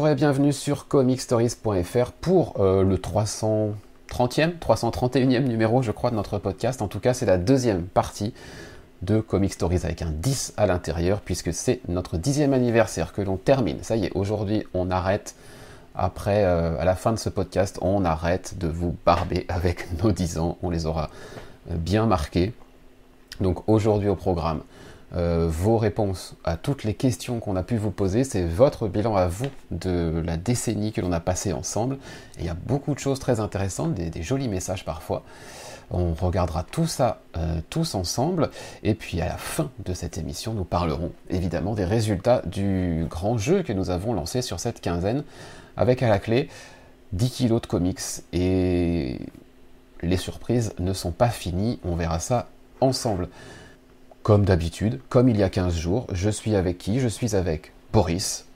Bonjour et bienvenue sur comicstories.fr pour euh, le 330e, 331e numéro, je crois, de notre podcast. En tout cas, c'est la deuxième partie de Comic Stories avec un 10 à l'intérieur, puisque c'est notre dixième anniversaire que l'on termine. Ça y est, aujourd'hui, on arrête. Après, euh, à la fin de ce podcast, on arrête de vous barber avec nos 10 ans. On les aura euh, bien marqués. Donc aujourd'hui au programme, euh, vos réponses à toutes les questions qu'on a pu vous poser. C'est votre bilan à vous de la décennie que l'on a passée ensemble. Il y a beaucoup de choses très intéressantes, des, jolis messages parfois. On regardera tout ça euh, tous ensemble. Et puis à la fin de cette émission, nous parlerons évidemment des résultats du grand jeu que nous avons lancé sur cette quinzaine, avec à la clé 10 kilos de comics. Et les surprises ne sont pas finies. On verra ça ensemble. Comme d'habitude, comme il y a 15 jours, je suis avec qui? Je suis avec Boris.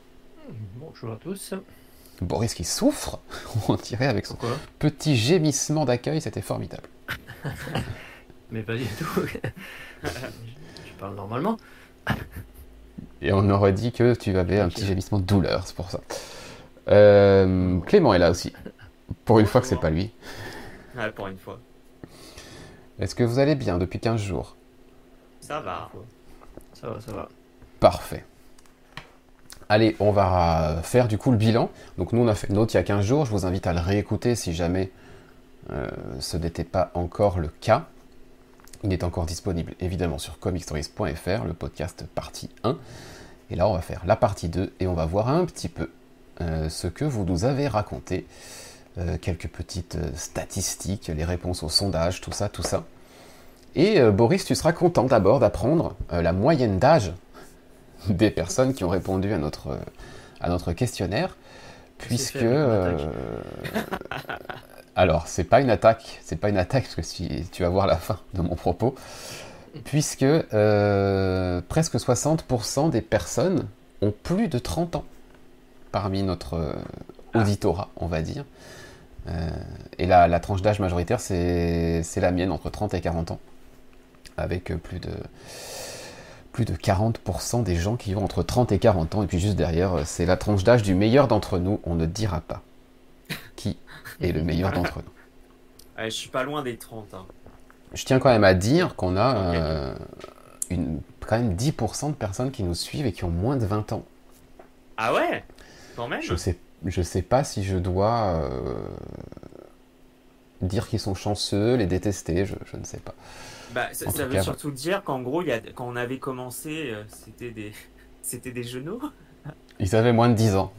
Bonjour à tous. Boris qui souffre, on dirait avec son petit gémissement d'accueil, c'était formidable. Mais pas du tout. je parle normalement. Et on aurait dit que tu avais un petit gémissement de douleur, c'est pour ça. Euh, Clément est là aussi. Pour une fois que c'est pas lui. Ouais, pour une fois. Est-ce que vous allez bien depuis 15 jours? Ça va. Ça va, ça va. Parfait. Allez, on va faire du coup le bilan. Donc nous, on a fait une note il y a 15 jours. Je vous invite à le réécouter si jamais euh, ce n'était pas encore le cas. Il est encore disponible évidemment sur comicstories.fr, le podcast partie 1. Et là, on va faire la partie 2 et on va voir un petit peu euh, ce que vous nous avez raconté. Euh, quelques petites statistiques, les réponses au sondage, tout ça, tout ça. Et euh, Boris, tu seras content d'abord d'apprendre euh, la moyenne d'âge des personnes qui ont répondu à notre, euh, à notre questionnaire, puisque alors c'est pas une attaque, c'est pas une attaque parce que si tu vas voir la fin de mon propos, puisque presque 60% des personnes ont plus de 30 ans parmi notre auditorat, on va dire. et la, la tranche d'âge majoritaire, c'est la mienne, entre 30 et 40 ans avec plus de plus de 40% des gens qui ont entre 30 et 40 ans. Et puis juste derrière, c'est la tranche d'âge du meilleur d'entre nous. On ne dira pas qui est le meilleur d'entre nous. je suis pas loin des 30. Hein. Je tiens quand même à dire qu'on a euh, une, quand même 10% de personnes qui nous suivent et qui ont moins de 20 ans. Ah ouais? Quand même? Je sais, je sais pas si je dois euh, dire qu'ils sont chanceux, les détester, je, je ne sais pas. Bah, ça, veut surtout dire qu'en gros, y a, quand on avait commencé, euh, c'était des, c'était des genoux. Ils avaient moins de 10 ans.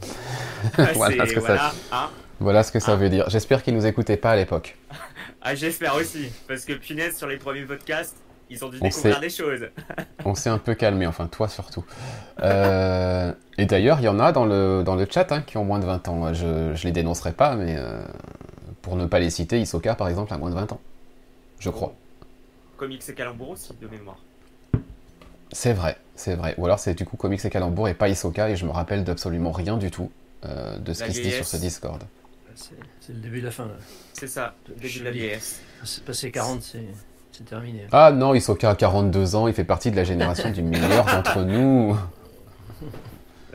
voilà, ce que ça, hein. voilà ce que ça ah. veut dire. J'espère qu'ils nous écoutaient pas à l'époque. ah, j'espère aussi. Parce que punaise, sur les premiers podcasts, ils ont dû découvrir des choses. on s'est un peu calmé, enfin toi surtout. Euh, et d'ailleurs, il y en a dans le, dans le chat hein, qui ont moins de 20 ans. Je ne les dénoncerai pas, mais euh, pour ne pas les citer, Isoka par exemple a moins de 20 ans. Je crois. Comics et Calembour aussi, de mémoire. C'est vrai, c'est vrai. Ou alors c'est du coup Comics et Calembour et pas Isoka, et je me rappelle d'absolument rien du tout euh, de ce qui se dit sur ce Discord. C'est le début de la fin. C'est ça, le début de la vieillesse. C'est passé 40, c'est terminé. Ah non, Isoka a 42 ans, il fait partie de la génération du meilleur d'entre nous.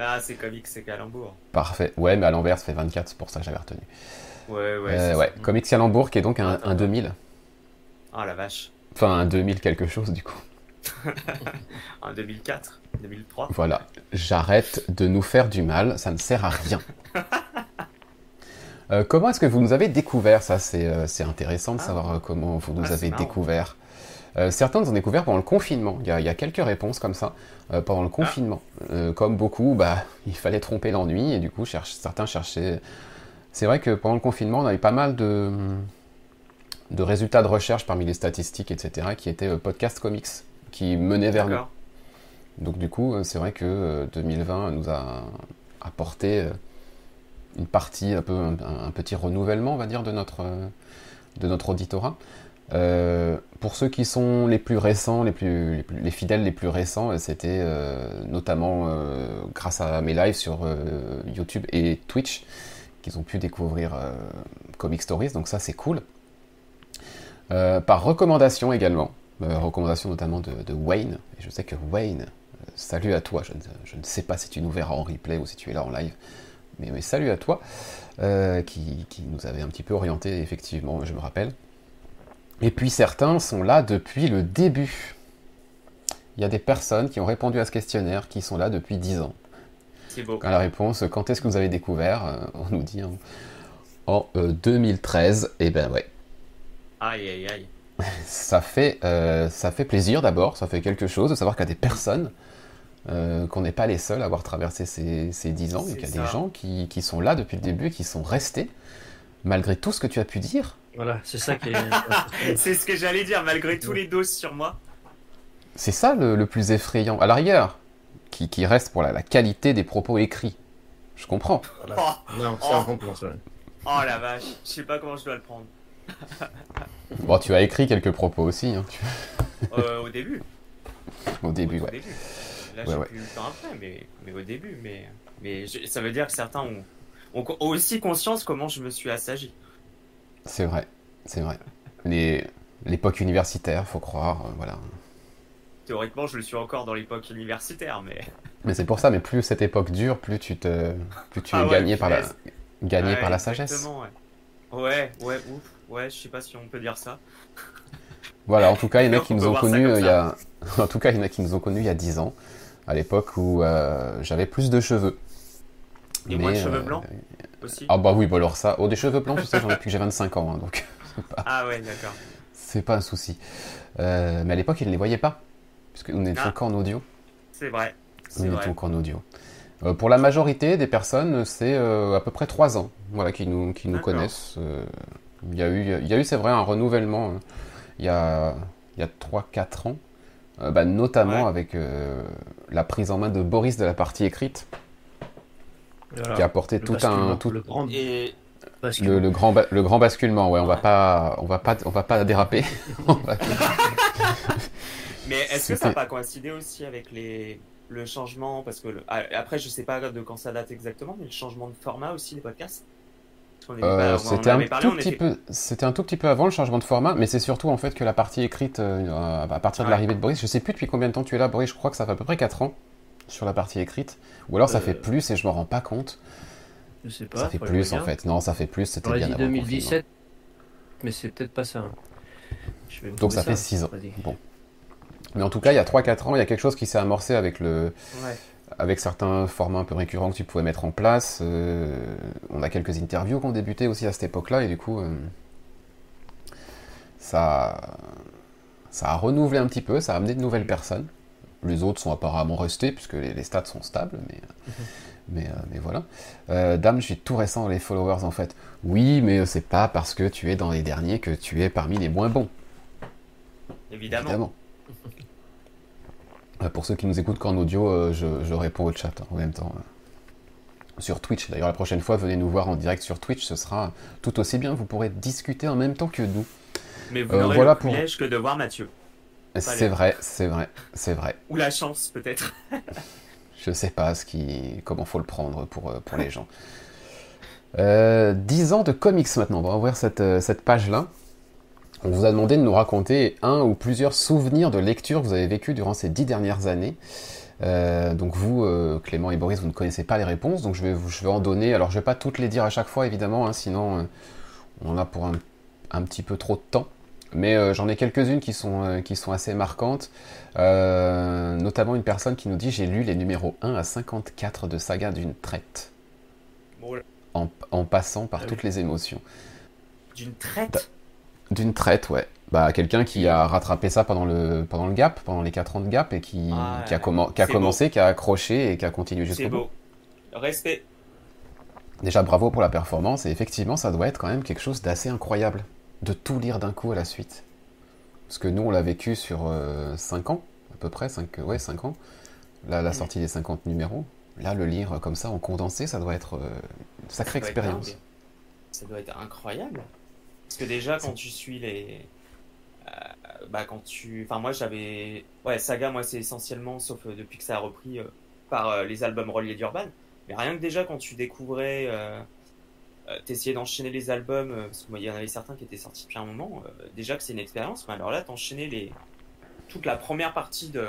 Ah, c'est Comics et Calembour. Parfait. Ouais, mais à l'envers, ça fait 24, c'est pour ça que j'avais retenu. Ouais, ouais. Euh, ouais. Comics Calembour qui est donc un, un 2000. Ah la vache. Enfin, un 2000 quelque chose du coup. en 2004, 2003. Voilà, j'arrête de nous faire du mal, ça ne sert à rien. Euh, comment est-ce que vous nous avez découvert Ça, c'est euh, intéressant de ah. savoir euh, comment vous nous ah, avez découvert. certains nous ont découvert pendant le confinement. Il y a, quelques réponses comme ça. pendant le ah. confinement. comme beaucoup, bah, il fallait tromper l'ennui et du coup, cherche, certains cherchaient. C'est vrai que pendant le confinement, on avait pas mal de de résultats de recherche parmi les statistiques, etc., qui étaient euh, podcast comics, qui menaient vers nous. Donc du coup, euh, c'est vrai que 2020 euh, nous a apporté une partie, un, peu, un, petit renouvellement, on va dire, de notre, de notre auditorat. pour ceux qui sont les plus récents, les, plus, les, fidèles les plus récents, c'était notamment grâce à mes lives sur YouTube et Twitch qu'ils ont pu découvrir Comic Stories, donc ça c'est cool. Euh, par recommandation également, euh, recommandation notamment de, Wayne. Et je sais que Wayne, euh, salut à toi, je ne, sais pas si tu nous verras en replay ou si tu es là en live, mais, salut à toi, euh, qui, qui, nous avait un petit peu orienté, effectivement, je me rappelle. Et puis certains sont là depuis le début. Il y a des personnes qui ont répondu à ce questionnaire qui sont là depuis 10 ans. C'est beau. À la réponse, quand est-ce que vous avez découvert euh, On nous dit en, 2013. Et ben ouais. Aïe aïe aïe. Ça fait, ça fait plaisir d'abord, ça fait quelque chose de savoir qu'il y a des personnes euh, qu'on n'est pas les seuls à avoir traversé ces, ces 10 ans, et qu'il y a des gens qui, qui, sont là depuis le début et qui sont restés, malgré tout ce que tu as pu dire. Voilà, c'est ça qui est... c'est ce que j'allais dire, malgré tous les doses sur moi. C'est ça le, le, plus effrayant. À l'arrière, qui, qui, reste pour la, la, qualité des propos écrits. Je comprends. Voilà. Oh, non, c'est oh. un complot, ça. Oh la vache, je sais pas comment je dois le prendre. bon, tu as écrit quelques propos aussi. Hein. Euh, au début. Au début, au ouais. Début. Là, j'ai plus le temps après, mais, mais au début. Mais, mais je, ça veut dire que certains ont, ont, aussi conscience comment je me suis assagi. C'est vrai, c'est vrai. L'époque universitaire, faut croire, euh, voilà. Théoriquement, je le suis encore dans l'époque universitaire, mais. Mais c'est pour ça, mais plus cette époque dure, plus tu te, plus tu ah es ouais, gagné par la, gagné ouais, par la sagesse. Ouais. ouais, ouais, ouf, ouais, je sais pas si on peut dire ça. Voilà, en tout cas, il y en a qui nous ont connus il y a, en tout cas, il y en a qui nous ont connus il y a 10 ans, à l'époque où euh, j'avais plus de cheveux. Et moins de cheveux euh, blancs aussi. Ah bah oui, bah alors ça, oh des cheveux blancs, tu sais, j'en ai depuis que j'ai 25 ans, hein, donc pas, Ah ouais, d'accord. c'est pas un souci. Euh, mais à l'époque, ils ne les voyaient pas, puisque nous n'étions Ah. qu'en audio. C'est vrai. Nous n'étions qu'en audio. Euh, pour la majorité des personnes, c'est euh, à peu près 3 ans voilà, qui nous, qui nous connaissent. Euh, Il y a eu, il y a eu c'est vrai, un renouvellement hein, il y a, il y a 3-4 ans, euh, bah, notamment Ouais. avec euh, la prise en main de Boris de la partie écrite, Voilà. qui a apporté Le tout un, tout, le grand Et le, le grand, ba- le grand basculement. Ouais, on va Ouais. pas, on va pas, on va pas déraper. On va- Mais est-ce que ça n'a pas coïncidé aussi avec les... le changement Parce que le- ah, après, je sais pas de quand ça date exactement, mais le changement de format aussi des podcasts? Euh, c'était un parlé, tout petit était- peu, c'était un tout petit peu avant le changement de format, mais c'est surtout en fait que la partie écrite, euh, à partir de Ouais. l'arrivée de Boris, je sais plus depuis combien de temps tu es là, Boris. Je crois que ça fait à peu près 4 ans sur la partie écrite, ou alors ça Euh, fait plus et je m'en rends pas compte. Je sais pas. ça fait plus en fait. Non, ça fait plus. C'était bien dit avant le 2017, mais c'est peut-être pas ça. hein. Je vais me Donc trouver ça fait 6 ans. Bon. Mais en tout cas, il y a 3-4 ans, il y a quelque chose qui s'est amorcé avec le, Ouais. avec certains formats un peu récurrents que tu pouvais mettre en place. euh, on a quelques interviews qui ont débuté aussi à cette époque-là, et du coup, euh, ça, ça a renouvelé un petit peu, ça a amené de nouvelles personnes. Les autres sont apparemment restés, puisque les, les stats sont stables, mais, mais, euh, mais voilà. Euh, Dame, je suis tout récent dans les followers en fait. Oui, mais c'est pas parce que tu es dans les derniers que tu es parmi les moins bons. Évidemment. Évidemment. Euh, Pour ceux qui nous écoutent qu'en audio, euh, je, je réponds au chat hein, en même temps. euh, Sur Twitch. D'ailleurs, la prochaine fois, venez nous voir en direct sur Twitch. Ce sera tout aussi bien. Vous pourrez discuter en même temps que nous. Mais vous Euh, n'aurez voilà le pour- que de voir Mathieu. C'est vrai, c'est vrai, c'est vrai. Ou la chance, peut-être. Je sais pas ce qui, comment faut le prendre pour, pour les gens. Euh, 10 ans de comics maintenant. On va ouvrir cette, cette page-là. On vous a demandé de nous raconter un ou plusieurs souvenirs de lecture que vous avez vécu durant ces 10 dernières années. Euh, donc vous, euh, Clément et Boris, vous ne connaissez pas les réponses, donc je vais, vous- je vais en donner. Alors je vais pas toutes les dire à chaque fois, évidemment, hein, sinon euh, on en a pour un, un petit peu trop de temps. Mais j'en ai quelques-unes qui sont, qui sont assez marquantes. Notamment une personne qui nous dit J'ai lu les numéros 1 à 54 de Saga d'une traite, en, en passant par Ah toutes les émotions. D'une traite? D'une traite, ouais. Bah, quelqu'un qui a rattrapé ça pendant le, pendant le gap, pendant les 4 ans de gap, et qui, Ah, qui a, commen- qui a c'est commencé, qui a accroché et qui a continué C'est jusqu'au bout. beau. Respect. Déjà, bravo pour la performance, et effectivement, ça doit être quand même quelque chose d'assez incroyable, de tout lire d'un coup à la suite. Parce que nous, on l'a vécu sur 5 ans, à peu près, 5, ouais, 5 ans, la, la Mhm. sortie des 50 numéros. Là, le lire comme ça, en condensé, ça doit être euh, une sacrée Ça doit être expérience. Ça doit être incroyable. Parce que déjà, quand tu suis les. euh, bah, quand tu. Enfin, moi, j'avais. Ouais, Saga, moi, c'est essentiellement, sauf euh, depuis que ça a repris euh, par les albums reliés d'Urban. Mais rien que déjà, quand tu découvrais. T'essayais d'enchaîner les albums, parce qu'il y en avait certains qui étaient sortis depuis un moment. déjà que c'est une expérience, mais alors là, t'enchaînais les. Toute la première partie de,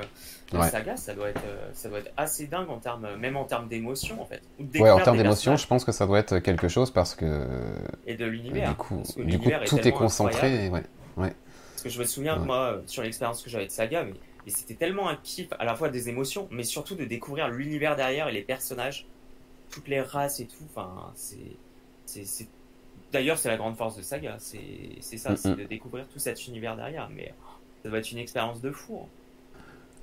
de Ouais. saga, ça doit être, euh, ça doit être assez dingue en termes, même en termes d'émotion en fait. Ouais, en termes d'émotion, je pense que ça doit être quelque chose parce que et de euh, l'univers. du coup, du coup tout est concentré. incroyable. Ouais. Parce que je me souviens Ouais. moi, euh, sur l'expérience que j'avais de saga, mais, mais c'était tellement un kiff, à la fois des émotions, mais surtout de découvrir l'univers derrière et les personnages, toutes les races et tout. Enfin, c'est, D'ailleurs, c'est la grande force de saga, c'est, ça, Mm, c'est mm. de découvrir tout cet univers derrière. Mais ça doit être une expérience de fou. hein.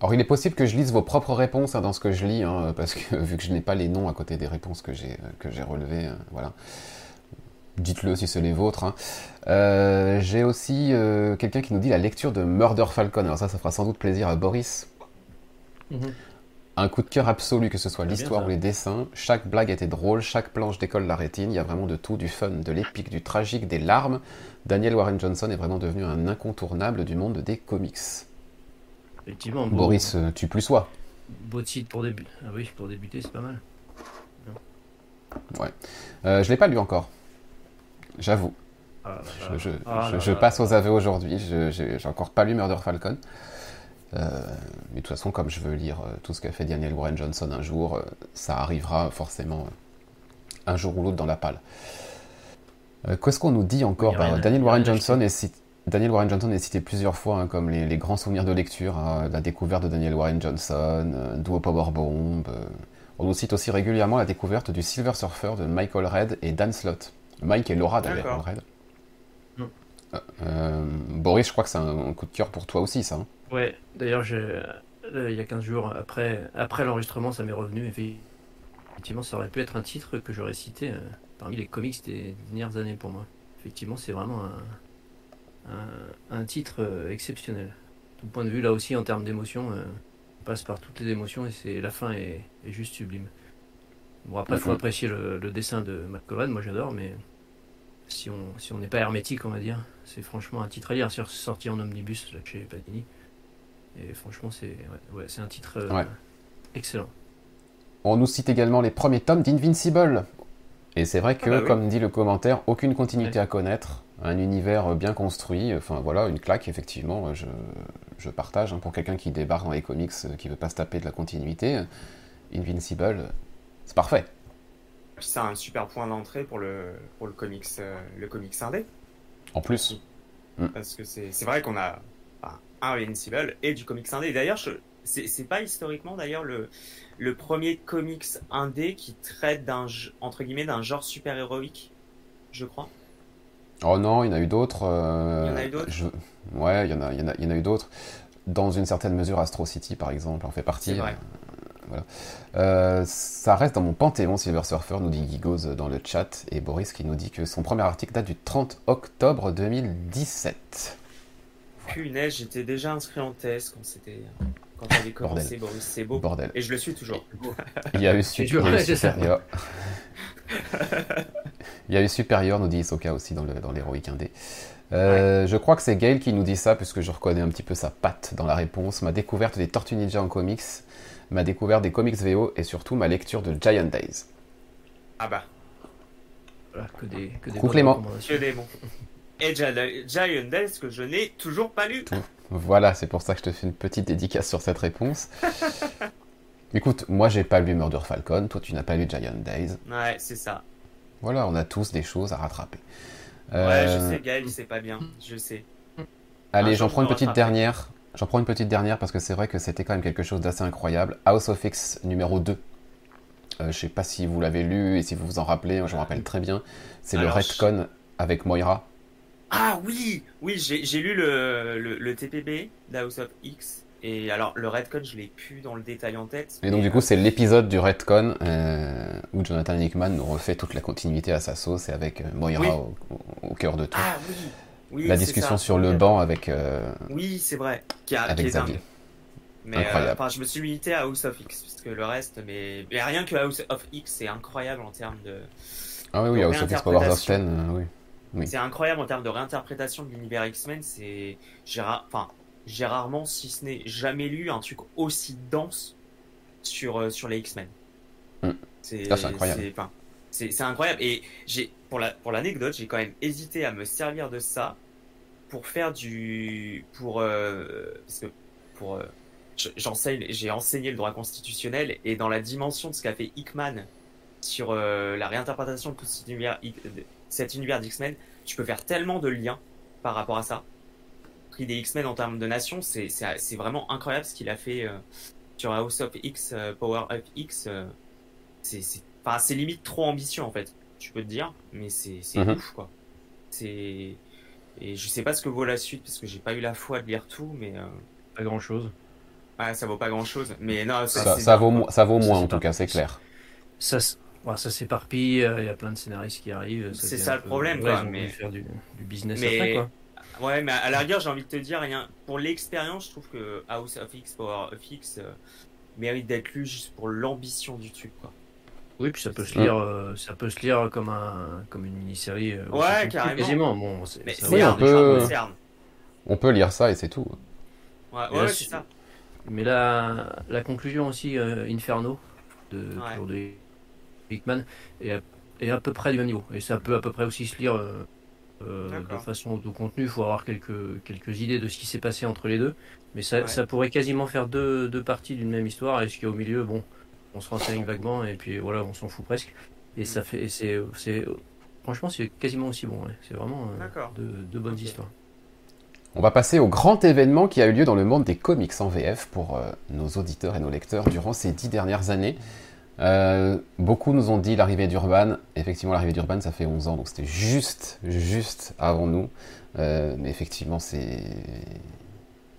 Alors, il est possible que je lise vos propres réponses hein, dans ce que je lis, hein, parce que vu que je n'ai pas les noms à côté des réponses que j'ai que j'ai relevées, euh, voilà. Dites-le si c'est les vôtres. hein. Euh, j'ai aussi euh, quelqu'un qui nous dit la lecture de Murder Falcon. Alors ça, ça fera sans doute plaisir à Boris. Mhm. Un coup de cœur absolu, que ce soit l'histoire ou les dessins. Chaque blague était drôle, chaque planche décolle la rétine. Il y a vraiment de tout, du fun, de l'épique, du tragique, des larmes. Daniel Warren Johnson est vraiment devenu un incontournable du monde des comics. Effectivement, Boris, euh, tu plus sois. beau titre pour débuter. Ah oui, pour débuter, c'est pas mal. Euh, je l'ai pas lu encore. J'avoue. Ah Je, je- Ah je- je passe aux aveux aujourd'hui. J'ai encore pas lu Murder Falcon. Euh, mais de toute façon, comme je veux lire euh, tout ce qu'a fait Daniel Warren Johnson un jour, euh, ça arrivera forcément euh, un jour ou l'autre dans la palle. Euh, Qu'est-ce qu'on nous dit encore Oui, Bah, Daniel, Warren Johnson est cité, Daniel Warren Johnson est cité plusieurs fois hein, comme les, les grands souvenirs de lecture, hein, la découverte de Daniel Warren Johnson, euh, Duo Powerbomb. euh. on nous cite aussi régulièrement la découverte du Silver Surfer de Michael Red et Dan Slott. Mike et Laura d'ailleurs, D'accord. Red. Boris, je crois que c'est un, un coup de cœur pour toi aussi, ça. hein. Ouais, d'ailleurs, euh, il y a 15 jours, après, après l'enregistrement, ça m'est revenu. Effectivement, ça aurait pu être un titre que j'aurais cité euh, parmi les comics des dernières années pour moi. Effectivement, c'est vraiment un, un, un titre euh, exceptionnel. Tout point de vue, là aussi, en termes d'émotion, euh, on passe par toutes les émotions et c'est la fin est, est juste sublime. Bon, après, il faut apprécier le, le dessin de Cohen, moi j'adore, mais si on si on n'est pas hermétique, on va dire, c'est franchement un titre à lire. C'est sorti en omnibus là, chez Panini. Et franchement, c'est ouais, ouais, c'est un titre euh, Ouais. excellent. On nous cite également les premiers tomes d'Invincible. Et c'est vrai que, Ah bah oui. comme dit le commentaire, aucune continuité Ouais. à connaître, un univers bien construit, enfin voilà, une claque, effectivement, je, je partage. hein, pour quelqu'un qui débarque dans les comics, euh, qui veut pas se taper de la continuité, Invincible, c'est parfait. C'est un super point d'entrée pour le, pour le comics, euh, le comics indé. En plus, Parce que c'est c'est vrai qu'on a Invincible et du comics indé. D'ailleurs, c'est pas historiquement d'ailleurs le, le premier comics indé qui traite d'un entre guillemets d'un genre super héroïque, je crois. oh non, il y en a eu d'autres. euh, Il y en a eu d'autres je- Ouais, il y en a, il y en a, il y en a eu d'autres. Dans une certaine mesure, Astro City, par exemple, en fait partie. Vrai. euh, voilà. Euh, ça reste dans mon panthéon Silver Surfer, nous dit Gigoz dans le chat, et Boris qui nous dit que son premier article date du 30 octobre 2017. Punaise, j'étais déjà inscrit en thèse quand c'était quand j'avais commencé Boris, c'est beau. Bordel. Et je le suis toujours. Il y a eu, C'est su- dur, il y a eu ouais, c'est ça. Superior. il y a eu Superior, nous dit Isoka aussi dans le- dans l'héroïque indé. Euh, Je crois que c'est Gail qui nous dit ça, puisque je reconnais un petit peu sa patte dans la réponse. Ma découverte des Tortues Ninja en comics, ma découverte des comics VO et surtout ma lecture de Giant Days. Ah bah, Voilà, que des, que des Clément. que des bons. Et Gi- Giant Days que je n'ai toujours pas lu. Voilà, c'est pour ça que je te fais une petite dédicace sur cette réponse. Écoute, moi j'ai pas lu Murder Falcon, toi tu n'as pas lu Giant Days. Ouais, c'est ça. Voilà, on a tous des choses à rattraper. Ouais, Euh, je sais, Gaël, c'est pas bien. Je sais. Allez, j'en prends une je petite dernière. J'en prends une petite dernière parce que c'est vrai que c'était quand même quelque chose d'assez incroyable. House of X numéro 2. Euh, je sais pas si vous l'avez lu et si vous vous en rappelez, moi je me rappelle très bien. C'est le retcon avec Moira. Ah oui, oui, j'ai j'ai lu le, le, le TPB d'House of X. Et alors, le Redcon, je l'ai plus dans le détail en tête. Et donc du coup c'est l'épisode du retcon euh, où Jonathan Hickman nous refait toute la continuité à sa sauce et avec euh, Moira Oui. au, au- cœur de tout. Ah oui, oui la discussion ça. sur le banc avec... euh, Oui, c'est vrai. Qui, a, Avec qui Xavier. Mais euh, enfin, je me suis limité à House of X, parce que le reste, mais, mais rien que House of X, c'est incroyable en termes de. Ah oui, oui, House of X Powers of. Ten, euh, oui. Oui. C'est incroyable en termes de réinterprétation de l'univers X-Men. C'est, j'ai ra- enfin, j'ai rarement, si ce n'est jamais lu un truc aussi dense sur euh, sur les X-Men. Mm. C'est, Ah, c'est incroyable. c'est- enfin, incroyable. Et j'ai, pour la, pour l'anecdote, j'ai quand même hésité à me servir de ça pour faire du, pour, euh, parce que pour. euh, je- J'enseigne, j'ai enseigné le droit constitutionnel et dans la dimension de ce qu'a fait Hickman sur la réinterprétation de tout cet univers, de cet univers d'X-Men, tu peux faire tellement de liens par rapport à ça. Prix des X-Men en termes de nation, c'est c'est- c'est vraiment incroyable ce qu'il a fait euh, sur House of X, euh, Power Up X. euh, c'est c'est- enfin, c'est limite trop ambitieux en fait, tu peux te dire, mais c'est c'est Mhm. ouf quoi. C'est et je sais pas ce que vaut la suite parce que j'ai pas eu la foi de lire tout, mais euh, Pas grand chose. ouais, ça vaut pas grand chose. Mais non, c'est- Ça, c'est ça vaut, ça vaut Ça, moins c'est en tout cas, c'est clair. Ça, ouais, ça s'éparpille, euh, il y a plein de scénaristes qui arrivent. C'est ça le problème, ouais, quoi, ont mais- faire du, du business Mais- après, quoi. Ouais, mais à la rigueur, j'ai envie de te dire, rien. Pour l'expérience, je trouve que House of X, Power of X, euh, mérite d'être lu juste pour l'ambition du truc, quoi. Oui, puis ça peut se lire, euh, ça peut se lire comme un, comme une mini-série. euh, Ouais, carrément. Quasiment. Bon, c'est- Oui, on peut-. On peut lire ça et c'est tout. Ouais, ouais, ouais, c'est ça. Mais la, la conclusion aussi, euh, Inferno, de Ouais. Hickman, est à, est à peu près du même niveau. Et ça peut à peu près aussi se lire euh, euh, de façon de contenu. Il faut avoir quelques, quelques idées de ce qui s'est passé entre les deux. Mais ça, Ouais. ça pourrait quasiment faire deux, deux parties d'une même histoire. Et ce qu'il y a au milieu, bon, on se renseigne vaguement et puis voilà, on s'en fout presque. Et ça fait, et c'est, franchement, c'est quasiment aussi bon. ouais. C'est vraiment euh, de, de bonnes histoires. On va passer au grand événement qui a eu lieu dans le monde des comics en VF pour euh, nos auditeurs et nos lecteurs durant ces dix dernières années. Euh, beaucoup nous ont dit l'arrivée d'Urban. Effectivement, l'arrivée d'Urban, ça fait 11 ans, donc c'était juste, juste avant nous. Euh, mais effectivement, c'est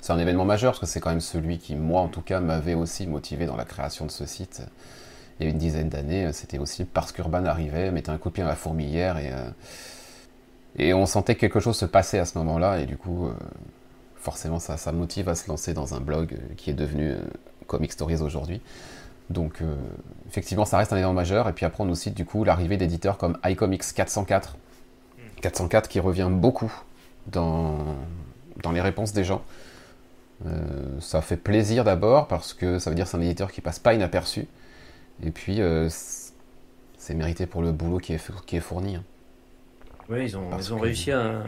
un événement majeur parce que c'est quand même celui qui, moi en tout cas, m'avait aussi motivé dans la création de ce site. Il y a une dizaine d'années, c'était aussi parce qu'Urban arrivait, mettait un coup de pied dans la fourmilière et, euh, on sentait que quelque chose se passait à ce moment-là et du coup, euh, forcément, ça, ça motive à se lancer dans un blog euh, qui est devenu euh, Comic Stories aujourd'hui. Donc, euh, effectivement, ça reste un événement majeur. Et puis après, on cite du coup l'arrivée d'éditeurs comme iComics 404. 404 qui revient beaucoup dans, dans les réponses des gens. Euh, ça fait plaisir d'abord parce que ça veut dire que c'est un éditeur qui passe pas inaperçu. Et puis, euh, c'est mérité pour le boulot qui est, qui est fourni. hein. Oui, ils ont, Parce ils ont que- réussi à,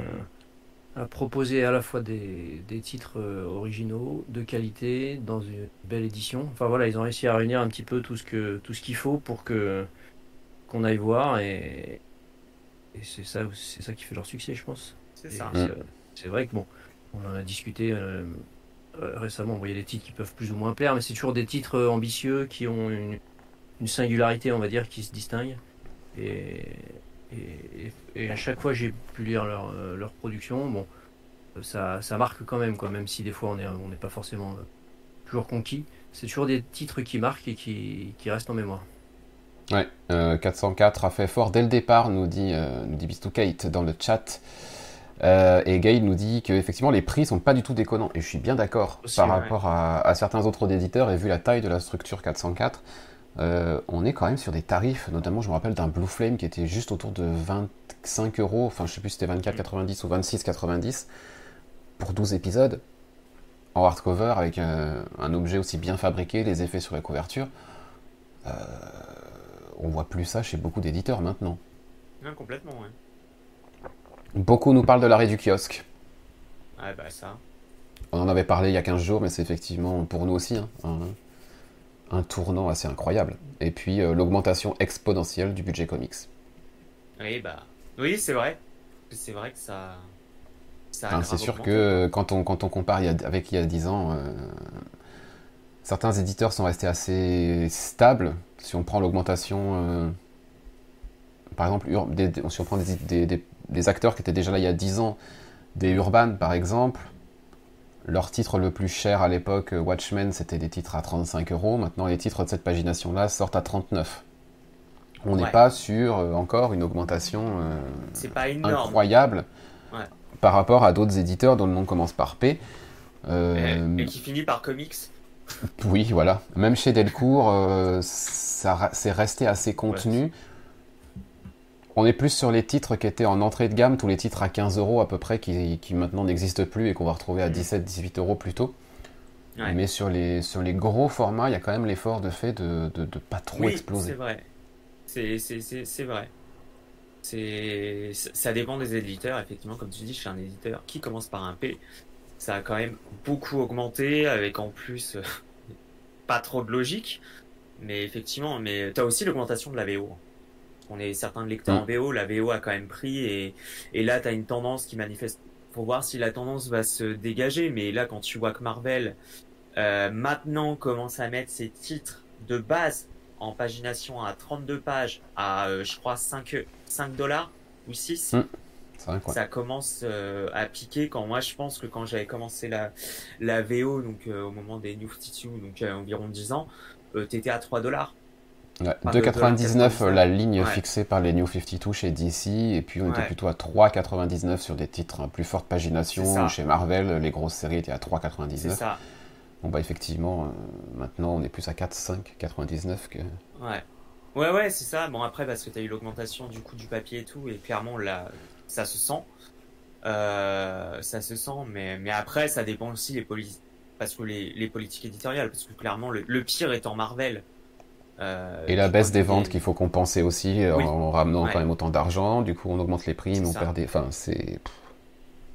à proposer à la fois des, des titres euh, originaux, de qualité, dans une belle édition. Enfin voilà, ils ont réussi à réunir un petit peu tout ce que tout ce qu'il faut pour que qu'on aille voir et, et c'est ça c'est ça qui fait leur succès, je pense. C'est ça. c'est- vrai que bon, on en a discuté euh, euh, récemment. Bon, il y a des titres qui peuvent plus ou moins plaire, mais c'est toujours des titres ambitieux qui ont une, une singularité, on va dire, qui se distingue. Et, et, et à chaque fois, j'ai pu lire leur, euh, leur production. Bon, ça, ça marque quand même, quoi, même si des fois on n'est on n'est pas forcément euh, toujours conquis. C'est toujours des titres qui marquent et qui, qui restent en mémoire. Ouais, euh, 404 a fait fort dès le départ, nous dit, euh, nous dit Bistou Kate dans le chat. Euh, et Gail nous dit que effectivement les prix sont pas du tout déconnants. Et je suis bien d'accord par ouais. rapport à, à certains autres éditeurs et vu la taille de la structure 404, euh, on est quand même sur des tarifs, notamment je me rappelle d'un Blue Flame qui était juste autour de 25 euros, enfin je sais plus si c'était 24,90 ou 26,90 pour 12 épisodes en hardcover avec euh, un objet aussi bien fabriqué, les effets sur la couverture. Euh, on voit plus ça chez beaucoup d'éditeurs maintenant. Non, complètement, ouais. Beaucoup nous parlent de l'arrêt du kiosque. Ouais, bah ça. On en avait parlé il y a 15 jours, mais c'est effectivement pour nous aussi hein, un, un tournant assez incroyable. Et puis euh, l'augmentation exponentielle du budget comics. Oui, bah. Oui, c'est vrai. C'est vrai que ça. c'est sûr que quand on, quand on compare il y a- avec il y a 10 ans, euh, certains éditeurs sont restés assez stables. Si on prend l'augmentation, euh, par exemple, des- des- si on prend des, des- des- des acteurs qui étaient déjà là il y a 10 ans, des Urban par exemple, leur titre le plus cher à l'époque, euh, Watchmen, c'était des titres à 35 euros. Maintenant, les titres de cette pagination-là sortent à 39. On n'est Ouais. pas sur euh, encore une augmentation euh, pas incroyable Ouais. par rapport à d'autres éditeurs dont le nom commence par P. Euh, Et, et qui finit par comics. oui, voilà. Même chez Delcourt, c'est resté assez contenu. On est plus sur les titres qui étaient en entrée de gamme, tous les titres à 15 euros à peu près, qui, qui maintenant n'existent plus et qu'on va retrouver à Mhm. 17-18 euros plus tôt. Ouais. Mais sur les, sur les gros formats, il y a quand même l'effort de fait de ne pas trop oui, c'est exploser. vrai. C'est c'est- c'est- vrai. C'est ça dépend des éditeurs, effectivement, comme tu dis, chez un éditeur qui commence par un P, ça a quand même beaucoup augmenté, avec en plus pas trop de logique. Mais effectivement, mais tu as aussi l'augmentation de la VO. On est certains de lecteurs en VO, la VO a quand même pris et, et là tu as une tendance qui manifeste. Faut voir si la tendance va se dégager, mais là quand tu vois que Marvel euh, maintenant commence à mettre ses titres de base en pagination à 32 pages à euh, je crois 5 5 dollars ou 6 ça commence euh, à piquer. Quand moi je pense que quand j'avais commencé la la VO donc au moment des New 52 donc il y a environ 10 ans t'étais à 3 dollars 2,99 la ligne fixée par les New 52 chez DC, et puis on était plutôt à 3,99 sur des titres plus forte pagination. Chez Marvel, les grosses séries étaient à 3,99. Bon, bah effectivement, euh, maintenant on est plus à 4, 5, 99 que. Ouais. Ouais, ouais, c'est ça. Bon, après, parce que tu as eu l'augmentation du coût du papier et tout, et clairement, là, ça se sent. Euh, ça se sent, mais, mais après, ça dépend aussi les politiques. Parce que les, les, politiques éditoriales, parce que clairement, le, pire étant Marvel. Euh, et la baisse des ventes qu'il faut compenser aussi en ramenant quand même autant d'argent. Du coup, on augmente les prix, mais on perd des. Enfin, c'est.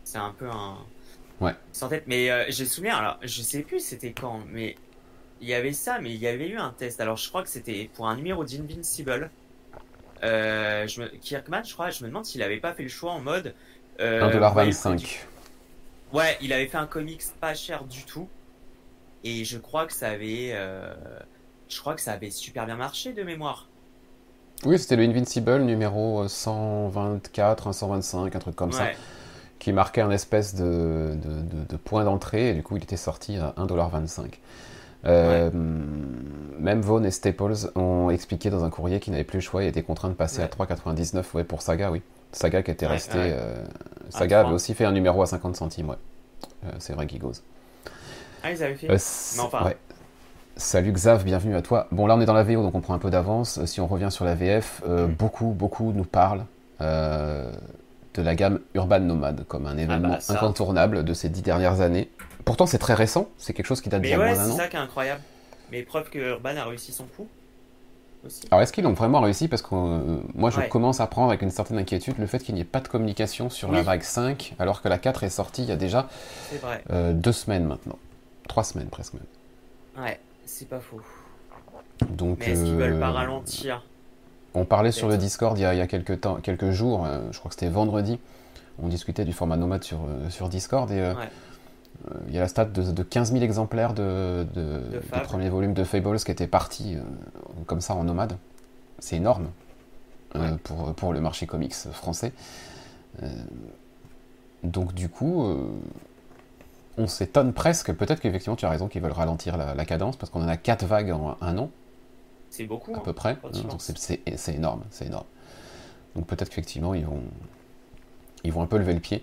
C'est un peu un, Ouais. Sans tête. Mais euh, j'ai souvenir, alors je sais plus c'était quand, mais il y avait ça, mais il y avait eu un test. Alors je crois que c'était pour un numéro d'Invincible. Euh, je me... Kirkman, je crois, je me demande s'il avait pas fait le choix en mode. Euh, 1,25$. Ouais, il avait fait un comics pas cher du tout. Et je crois que ça avait. Euh, je crois que ça avait super bien marché de mémoire. Oui, c'était le Invincible numéro 124, 125, un truc comme ça qui marquait un espèce de, de, point d'entrée, et du coup il était sorti à 1,25$. Euh, Même Vaughn et Staples ont expliqué dans un courrier qu'ils n'avaient plus le choix et étaient contraints de passer à 3,99 ouais, pour Saga, oui. Saga qui était resté. Euh, Saga avait aussi fait un numéro à 50 centimes, ouais. Euh, c'est vrai, Gigos. Ah, ils avaient fait euh, Non, pas. Salut Xav, bienvenue à toi. Bon, là on est dans la VO, donc on prend un peu d'avance. Si on revient sur la VF, mm. beaucoup, beaucoup nous parlent de la gamme Urban Nomad comme un événement ah bah, incontournable de ces dix dernières années. Pourtant, c'est très récent, c'est quelque chose qui date d'il y a moins d'un an. C'est ça qui est incroyable. Mais preuve que Urban a réussi son coup. Alors, est-ce qu'ils l'ont vraiment réussi? Parce que euh, moi, je commence à prendre avec une certaine inquiétude le fait qu'il n'y ait pas de communication sur la vague 5, alors que la 4 est sortie il y a déjà euh, deux semaines maintenant. Trois semaines presque même. Ouais, c'est pas faux. Donc, Mais est-ce qu'ils veulent pas euh, ralentir on parlait sur le Discord il y a, quelques, temps, quelques jours, euh, je crois que c'était vendredi, on discutait du format nomade sur, euh, sur Discord et il y a la stat de, 15 000 exemplaires de, de, premier volume de Fables qui était parti comme ça en nomade. C'est énorme pour, pour le marché comics français. donc du coup, on s'étonne presque, peut-être qu'effectivement tu as raison qu'ils veulent ralentir la, la cadence parce qu'on en a 4 vagues en un an. C'est beaucoup. À peu hein, près. Donc c'est énorme, c'est énorme. Donc peut-être qu'effectivement ils vont, ils vont un peu lever le pied.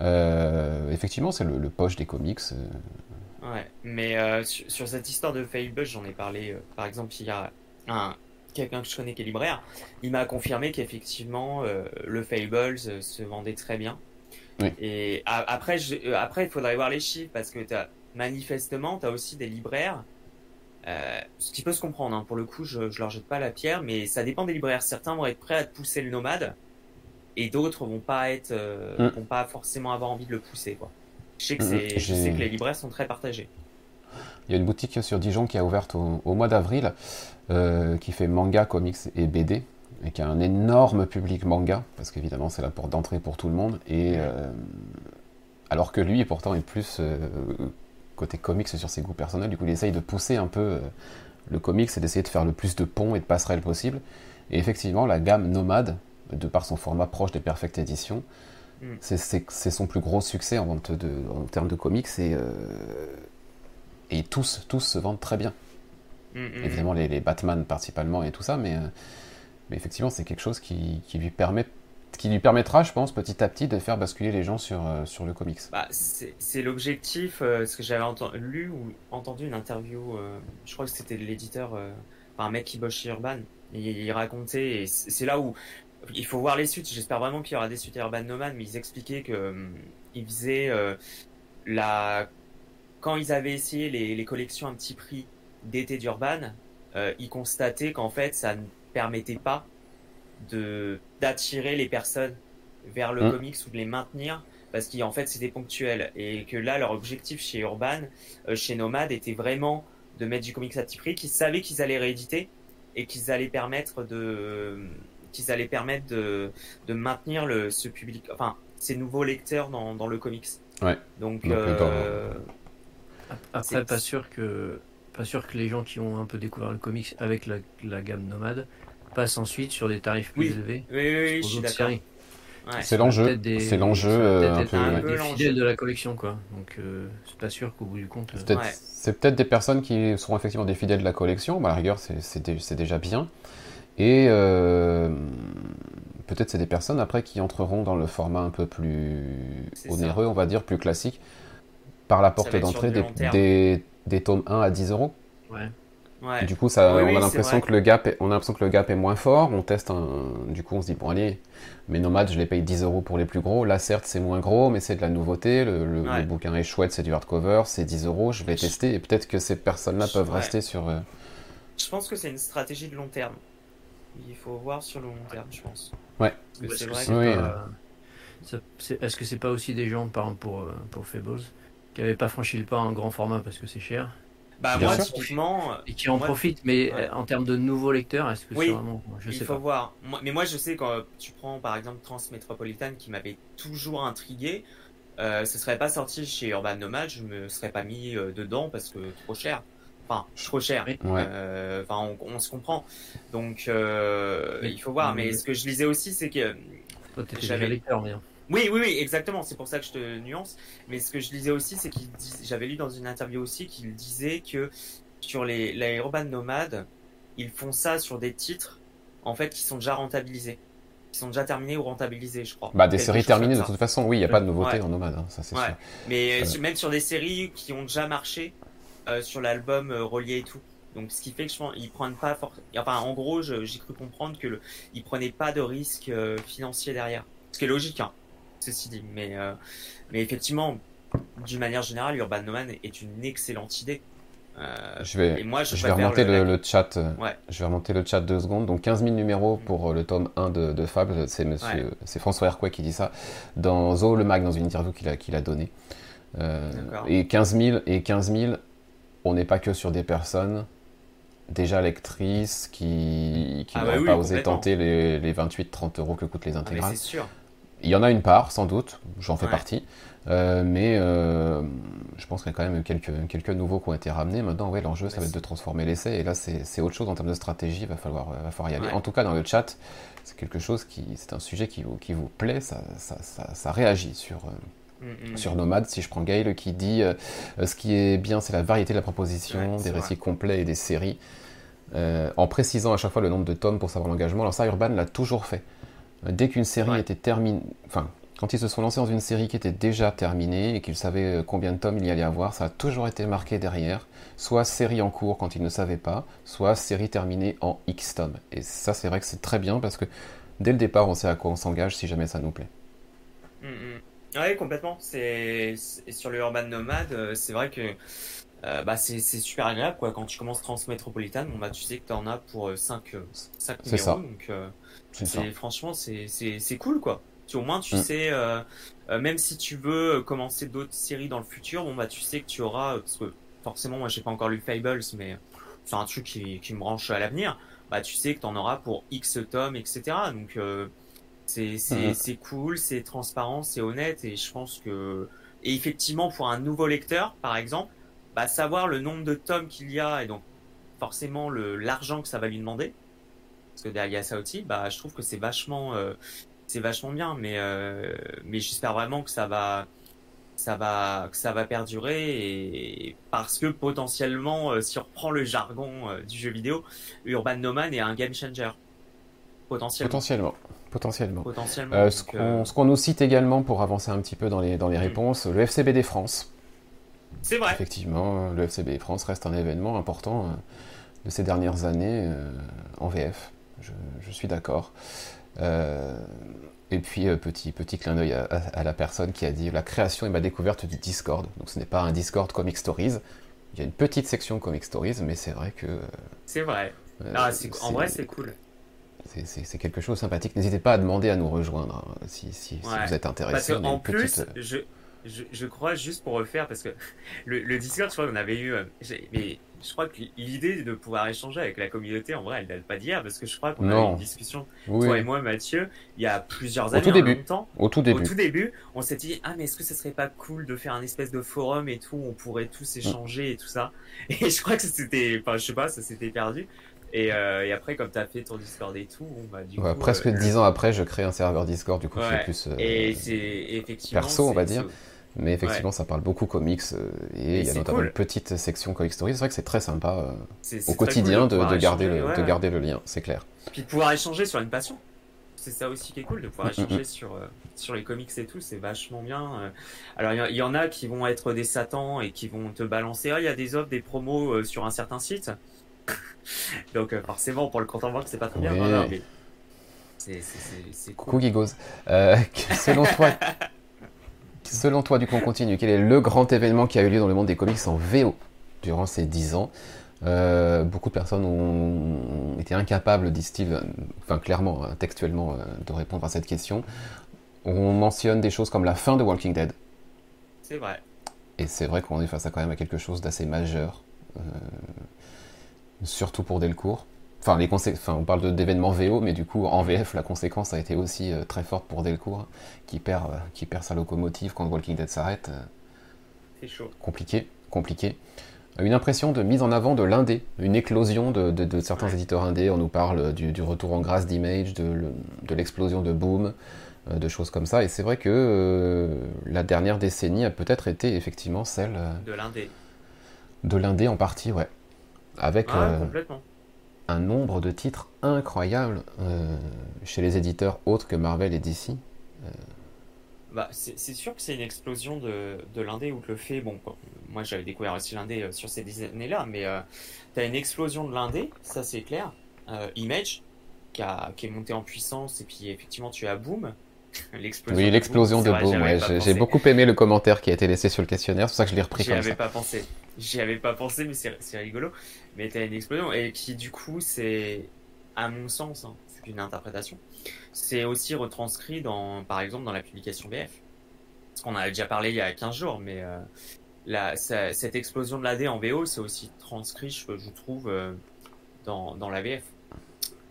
Euh, effectivement, c'est le, poche des comics. Euh. Ouais, mais euh, sur, cette histoire de Fable, j'en ai parlé. par exemple, il y a un quelqu'un que je connais qui est libraire. Il m'a confirmé qu'effectivement le Fables se vendait très bien. Et après, après, il faudrait voir les chiffres parce que as, manifestement, tu as aussi des libraires euh, ce qui peut se comprendre, hein. pour le coup, je, je leur jette pas la pierre, mais ça dépend des libraires. Certains vont être prêts à te pousser le nomade, et d'autres vont pas être, euh, mm. vont pas forcément avoir envie de le pousser, quoi. Je sais que, mm, je sais que les libraires sont très partagés. Il y a une boutique sur Dijon qui a ouverte au, mois d'avril, euh, qui fait manga, comics et BD, et qui a un énorme public manga, parce qu'évidemment c'est la porte d'entrée pour tout le monde, et alors que lui pourtant est plus côté comics sur ses goûts personnels. Du coup, il essaye de pousser un peu euh, le comics et d'essayer de faire le plus de ponts et de passerelles possible. Et effectivement, la gamme Nomade, de par son format proche des Perfect Editions, mm. c'est son plus gros succès en, vente de, en termes de comics et, euh, et tous, tous se vendent très bien. Mm, mm, Évidemment, les, Batman principalement et tout ça, mais, euh, effectivement, c'est quelque chose qui, qui lui permet qui lui permettra, je pense, petit à petit de faire basculer les gens sur, euh, sur le comics. Bah, c'est l'objectif, euh, ce que j'avais lu ou entendu une interview, euh, je crois que c'était l'éditeur, un mec qui bosse chez Urban, il racontait, c'est là où il faut voir les suites, j'espère vraiment qu'il y aura des suites à Urban Nomad, mais ils expliquaient que ils faisaient la... Quand ils avaient essayé les, les collections à petit prix d'été d'Urban, ils constataient qu'en fait ça ne permettait pas de d'attirer les personnes vers le mmh. comics ou de les maintenir parce qu'en fait c'était ponctuel et que là leur objectif chez Urban, euh, chez Nomad était vraiment de mettre du comics à petit prix, qu'ils savaient qu'ils allaient rééditer et qu'ils allaient permettre de qu'ils allaient permettre de, de maintenir le, ce public, enfin ces nouveaux lecteurs dans, dans le comics. Ouais. Donc, Donc, euh, Après, pas sûr que pas sûr que les gens qui ont un peu découvert le comics avec la, la gamme nomade passent ensuite sur des tarifs plus Oui. élevés oui, oui, oui, je aux suis autres d'accord. séries. Ouais. C'est l'enjeu. C'est l'enjeu euh, un peu. un fidèles de la collection quoi. Donc euh, c'est pas sûr qu'au bout du compte. euh, C'est peut-être Ouais. des personnes qui seront effectivement des fidèles de la collection. Bah, à la rigueur, c'est- c'est dé- c'est déjà bien. Et euh, peut-être c'est des personnes après qui entreront dans le format un peu plus onéreux, on va dire, plus classique, par la porte d'entrée des, des, des tomes 1 à 10 euros. ouais. Ouais. Du coup, ça, Oui, on a l'impression que le gap, est, on a l'impression que le gap est moins fort. On teste un, du coup, on se dit bon allez, mes nomades, je les paye 10 euros pour les plus gros. Là, certes, c'est moins gros, mais c'est de la nouveauté. Le, le- Ouais. le bouquin est chouette, c'est du hardcover, c'est 10 euros. Je vais Je- tester et peut-être que ces personnes-là peuvent Ouais. rester sur. euh, Je pense que c'est une stratégie de long terme. Il faut voir sur le long terme, je pense. Ouais. C'est que vrai Oui, pas- c'est- Est-ce que c'est pas aussi des gens, par exemple pour, euh, pour Fables, qui n'avaient pas franchi le pas en grand format parce que c'est cher Bah, Bien moi, sûr. typiquement, et qui en Moi- profitent, mais Ouais. euh, en termes de nouveaux lecteurs, est-ce que Oui. c'est vraiment. Je il faut pas. voir. Moi- mais moi, je sais quand tu prends par exemple Transmétropolitan qui m'avait toujours intrigué, euh, ce serait pas sorti chez Urban Nomad, je me serais pas mis euh, dedans parce que trop cher. Enfin, trop cher. Ouais. Euh, Enfin, on, on se comprend. Donc, euh, Oui. il faut voir. Mais Mais- ce que je lisais aussi, c'est que Toi, t'étais J'avais- déjà lecteur, mais. Oui, oui, oui, exactement. C'est pour ça que je te nuance. Mais ce que je lisais aussi, c'est qu'il dis- j'avais lu dans une interview aussi qu'il disait que sur les, urban nomades, ils font ça sur des titres, en fait, qui sont déjà rentabilisés. Qui sont déjà terminés ou rentabilisés, je crois. Bah, des séries terminées, de toute façon, oui, il n'y a pas de nouveauté Ouais. en nomade, hein, ça c'est Ouais. sûr. Mais euh, même sur des séries qui ont déjà marché euh, sur l'album euh, relié et tout. Donc, ce qui fait que je pense ils prennent pas for- Enfin, en gros, j'ai cru comprendre que le... ils prenaient pas de risque euh, financier derrière. Ce qui est logique, hein, ceci dit. Mais, euh, mais effectivement, d'une manière générale, Urban Nomad est une excellente idée. Euh, Je vais, et moi, je, je vais remonter le, chat. euh, Ouais. Je vais remonter le chat deux secondes. Donc 15 000 numéros pour euh, le tome 1 de, de Fable. C'est monsieur, c'est François Hercouet qui dit ça dans Zo le Mag dans une interview qu'il a, qu'il a donnée. Euh, et 15 000 et 15 000, on n'est pas que sur des personnes déjà lectrices qui qui Ah n'auraient bah oui, pas osé tenter les, les 28-30 euros que coûtent les Ah, intégrales. c'est sûr. Il y en a une part, sans doute, j'en fais Ouais. partie, Euh, mais euh, je pense qu'il y a quand même quelques, quelques nouveaux qui ont été ramenés. Maintenant, ouais, l'enjeu, ça va être de transformer l'essai, et là, c'est autre chose en termes de stratégie, il va falloir, euh, va falloir y aller. Ouais. En tout cas, dans le chat, c'est quelque chose qui, c'est un sujet qui vous, qui vous plaît, ça, ça, ça, ça réagit sur, euh, Mm, mm. sur Nomade. Si je prends Gaël qui dit ce qui est bien, c'est la variété de la proposition, Ouais, des récits complets et des séries, en précisant à chaque fois le nombre de tomes pour savoir l'engagement. Alors ça, Urban l'a toujours fait. Euh, Dès qu'une série Ouais. était terminée, enfin, quand ils se sont lancés dans une série qui était déjà terminée et qu'ils savaient euh, combien de tomes il y allait avoir, ça a toujours été marqué derrière, soit série en cours quand ils ne savaient pas, soit série terminée en X tomes. Et ça, c'est vrai que c'est très bien parce que dès le départ, on sait à quoi on s'engage si jamais ça nous plaît. Mm, mm. Ouais, complètement. C'est sur le Urban Nomad, euh, c'est vrai que euh, bah, c'est super agréable quoi. Quand tu commences Transmétropolitan, bon, bah, tu sais que tu en as pour 5 cinq C'est numéros. ça. Donc, euh, C'est franchement, c'est c'est c'est cool quoi. Tu, au moins, tu Mm. sais, euh, euh, même si tu veux commencer d'autres séries dans le futur, bon bah tu sais que tu auras, euh, parce que forcément, moi j'ai pas encore lu Fables, mais c'est un truc qui, qui me branche à l'avenir. Bah tu sais que tu en auras pour X tomes, etc. Donc euh, c'est c'est c'est cool, c'est transparent, c'est honnête, et je pense que et effectivement pour un nouveau lecteur, par exemple, bah savoir le nombre de tomes qu'il y a et donc forcément le l'argent que ça va lui demander parce que derrière aussi bah je trouve que c'est vachement euh, c'est vachement bien mais euh, mais j'espère vraiment que ça va ça va que ça va perdurer et parce que potentiellement euh, si on reprend le jargon du jeu vidéo Urban Nomad est un game changer potentiellement Potentiellement. Potentiellement. potentiellement ce qu'on ce qu'on nous cite également pour avancer un petit peu dans les, dans les réponses, le FCBD France. c'est vrai Effectivement, le FCBD France reste un événement important de ces dernières années en VF. Je, je suis d'accord. Euh, et puis, euh, petit, petit clin d'œil à, à- à la personne qui a dit la création et ma découverte du Discord. Donc, ce n'est pas un Discord Comic Stories. Il y a une petite section Comic Stories, mais c'est vrai que. euh, c'est vrai ah, en vrai c'est cool c'est quelque chose de sympathique. N'hésitez pas à demander à nous rejoindre hein, si, si, si Ouais. vous êtes intéressé. Parce qu'en plus, petite, je, je, je crois, juste pour refaire, parce que le, le Discord, je crois qu'on avait eu. euh, Mais je crois que l'idée de pouvoir échanger avec la communauté, en vrai, elle date pas d'hier, parce que je crois qu'on a eu une discussion, oui, toi et moi, Mathieu, il y a plusieurs Au années, tout en début. au tout début. Au tout début, on s'est dit ah mais est-ce que ce serait pas cool de faire un espèce de forum et tout, on pourrait tous échanger et tout ça? Et je crois que c'était, enfin je sais pas, ça s'était perdu. Et, euh, et après comme t'as fait ton Discord et tout, bon, bah du Ouais, coup. presque euh, dix ans après, je crée un serveur Discord, du coup, Ouais. c'est plus. euh, Et c'est effectivement. perso, on va dire. Mais effectivement, ça parle beaucoup comics euh, et il y a notamment cool. une petite section Comic Story. C'est vrai que c'est très sympa euh, au quotidien cool de, garder le, ouais, de garder le lien, c'est clair. Puis de pouvoir échanger sur une passion. C'est ça aussi qui est cool, de pouvoir Mm, mm, échanger sur, euh, sur les comics et tout, c'est vachement bien. Alors il y en- il y, en a qui vont être des satans et qui vont te balancer, ah il y a des offres, des promos sur un certain site. Donc forcément pour le compte en banque c'est pas très bien. Oui. Non, non, mais c'est- c'est Coucou cool. Gigos. Euh, selon toi, selon toi, du coup, on continue. Quel est le grand événement qui a eu lieu dans le monde des comics en VO durant ces 10 ans Euh, Beaucoup de personnes ont été incapables, disent-ils, euh, enfin clairement, hein, textuellement, euh, de répondre à cette question. On mentionne des choses comme la fin de Walking Dead. C'est vrai. Et c'est vrai qu'on est face à quand même à quelque chose d'assez majeur, euh, surtout pour Delcourt. Enfin, les enfin, on parle d'événements VO, mais du coup, en VF, la conséquence a été aussi euh, très forte pour Delcourt, qui perd, euh, qui perd sa locomotive quand Walking Dead s'arrête. euh, C'est chaud. compliqué, compliqué. Une impression de mise en avant de l'indé, une éclosion de, de- de certains Ouais. éditeurs indés. On nous parle du, du retour en grâce d'Image, de, le- de l'explosion de Boom, de choses comme ça. Et c'est vrai que euh, la dernière décennie a peut-être été effectivement celle De l'indé. de l'indé en partie, ouais. Avec Ah, complètement. Un nombre de titres incroyables euh, chez les éditeurs autres que Marvel et DC. Bah, c'est sûr que c'est une explosion de, de l'indé ou le fait. Bon, moi j'avais découvert aussi l'indé euh, sur ces dix années-là, mais euh, t'as une explosion de l'indé, ça c'est clair. Euh, Image, qui, a, qui est monté en puissance, et puis effectivement tu as Boom. L'explosion Oui, de l'explosion Boom, de Boom, ouais. J'ai beaucoup aimé le commentaire qui a été laissé sur le questionnaire, c'est pour ça que je l'ai repris J'y comme avais ça. pas pensé. J'y avais pas pensé, mais c'est c'est rigolo. Mais t'as une explosion, et qui du coup, c'est, à mon sens, hein, c'est une interprétation, c'est aussi retranscrit dans, par exemple, dans la publication BF. En a déjà parlé il y a 15 jours, mais euh, la, ça- cette explosion de l'AD en VO, c'est aussi transcrit, je, je trouve, euh, dans, dans la VF.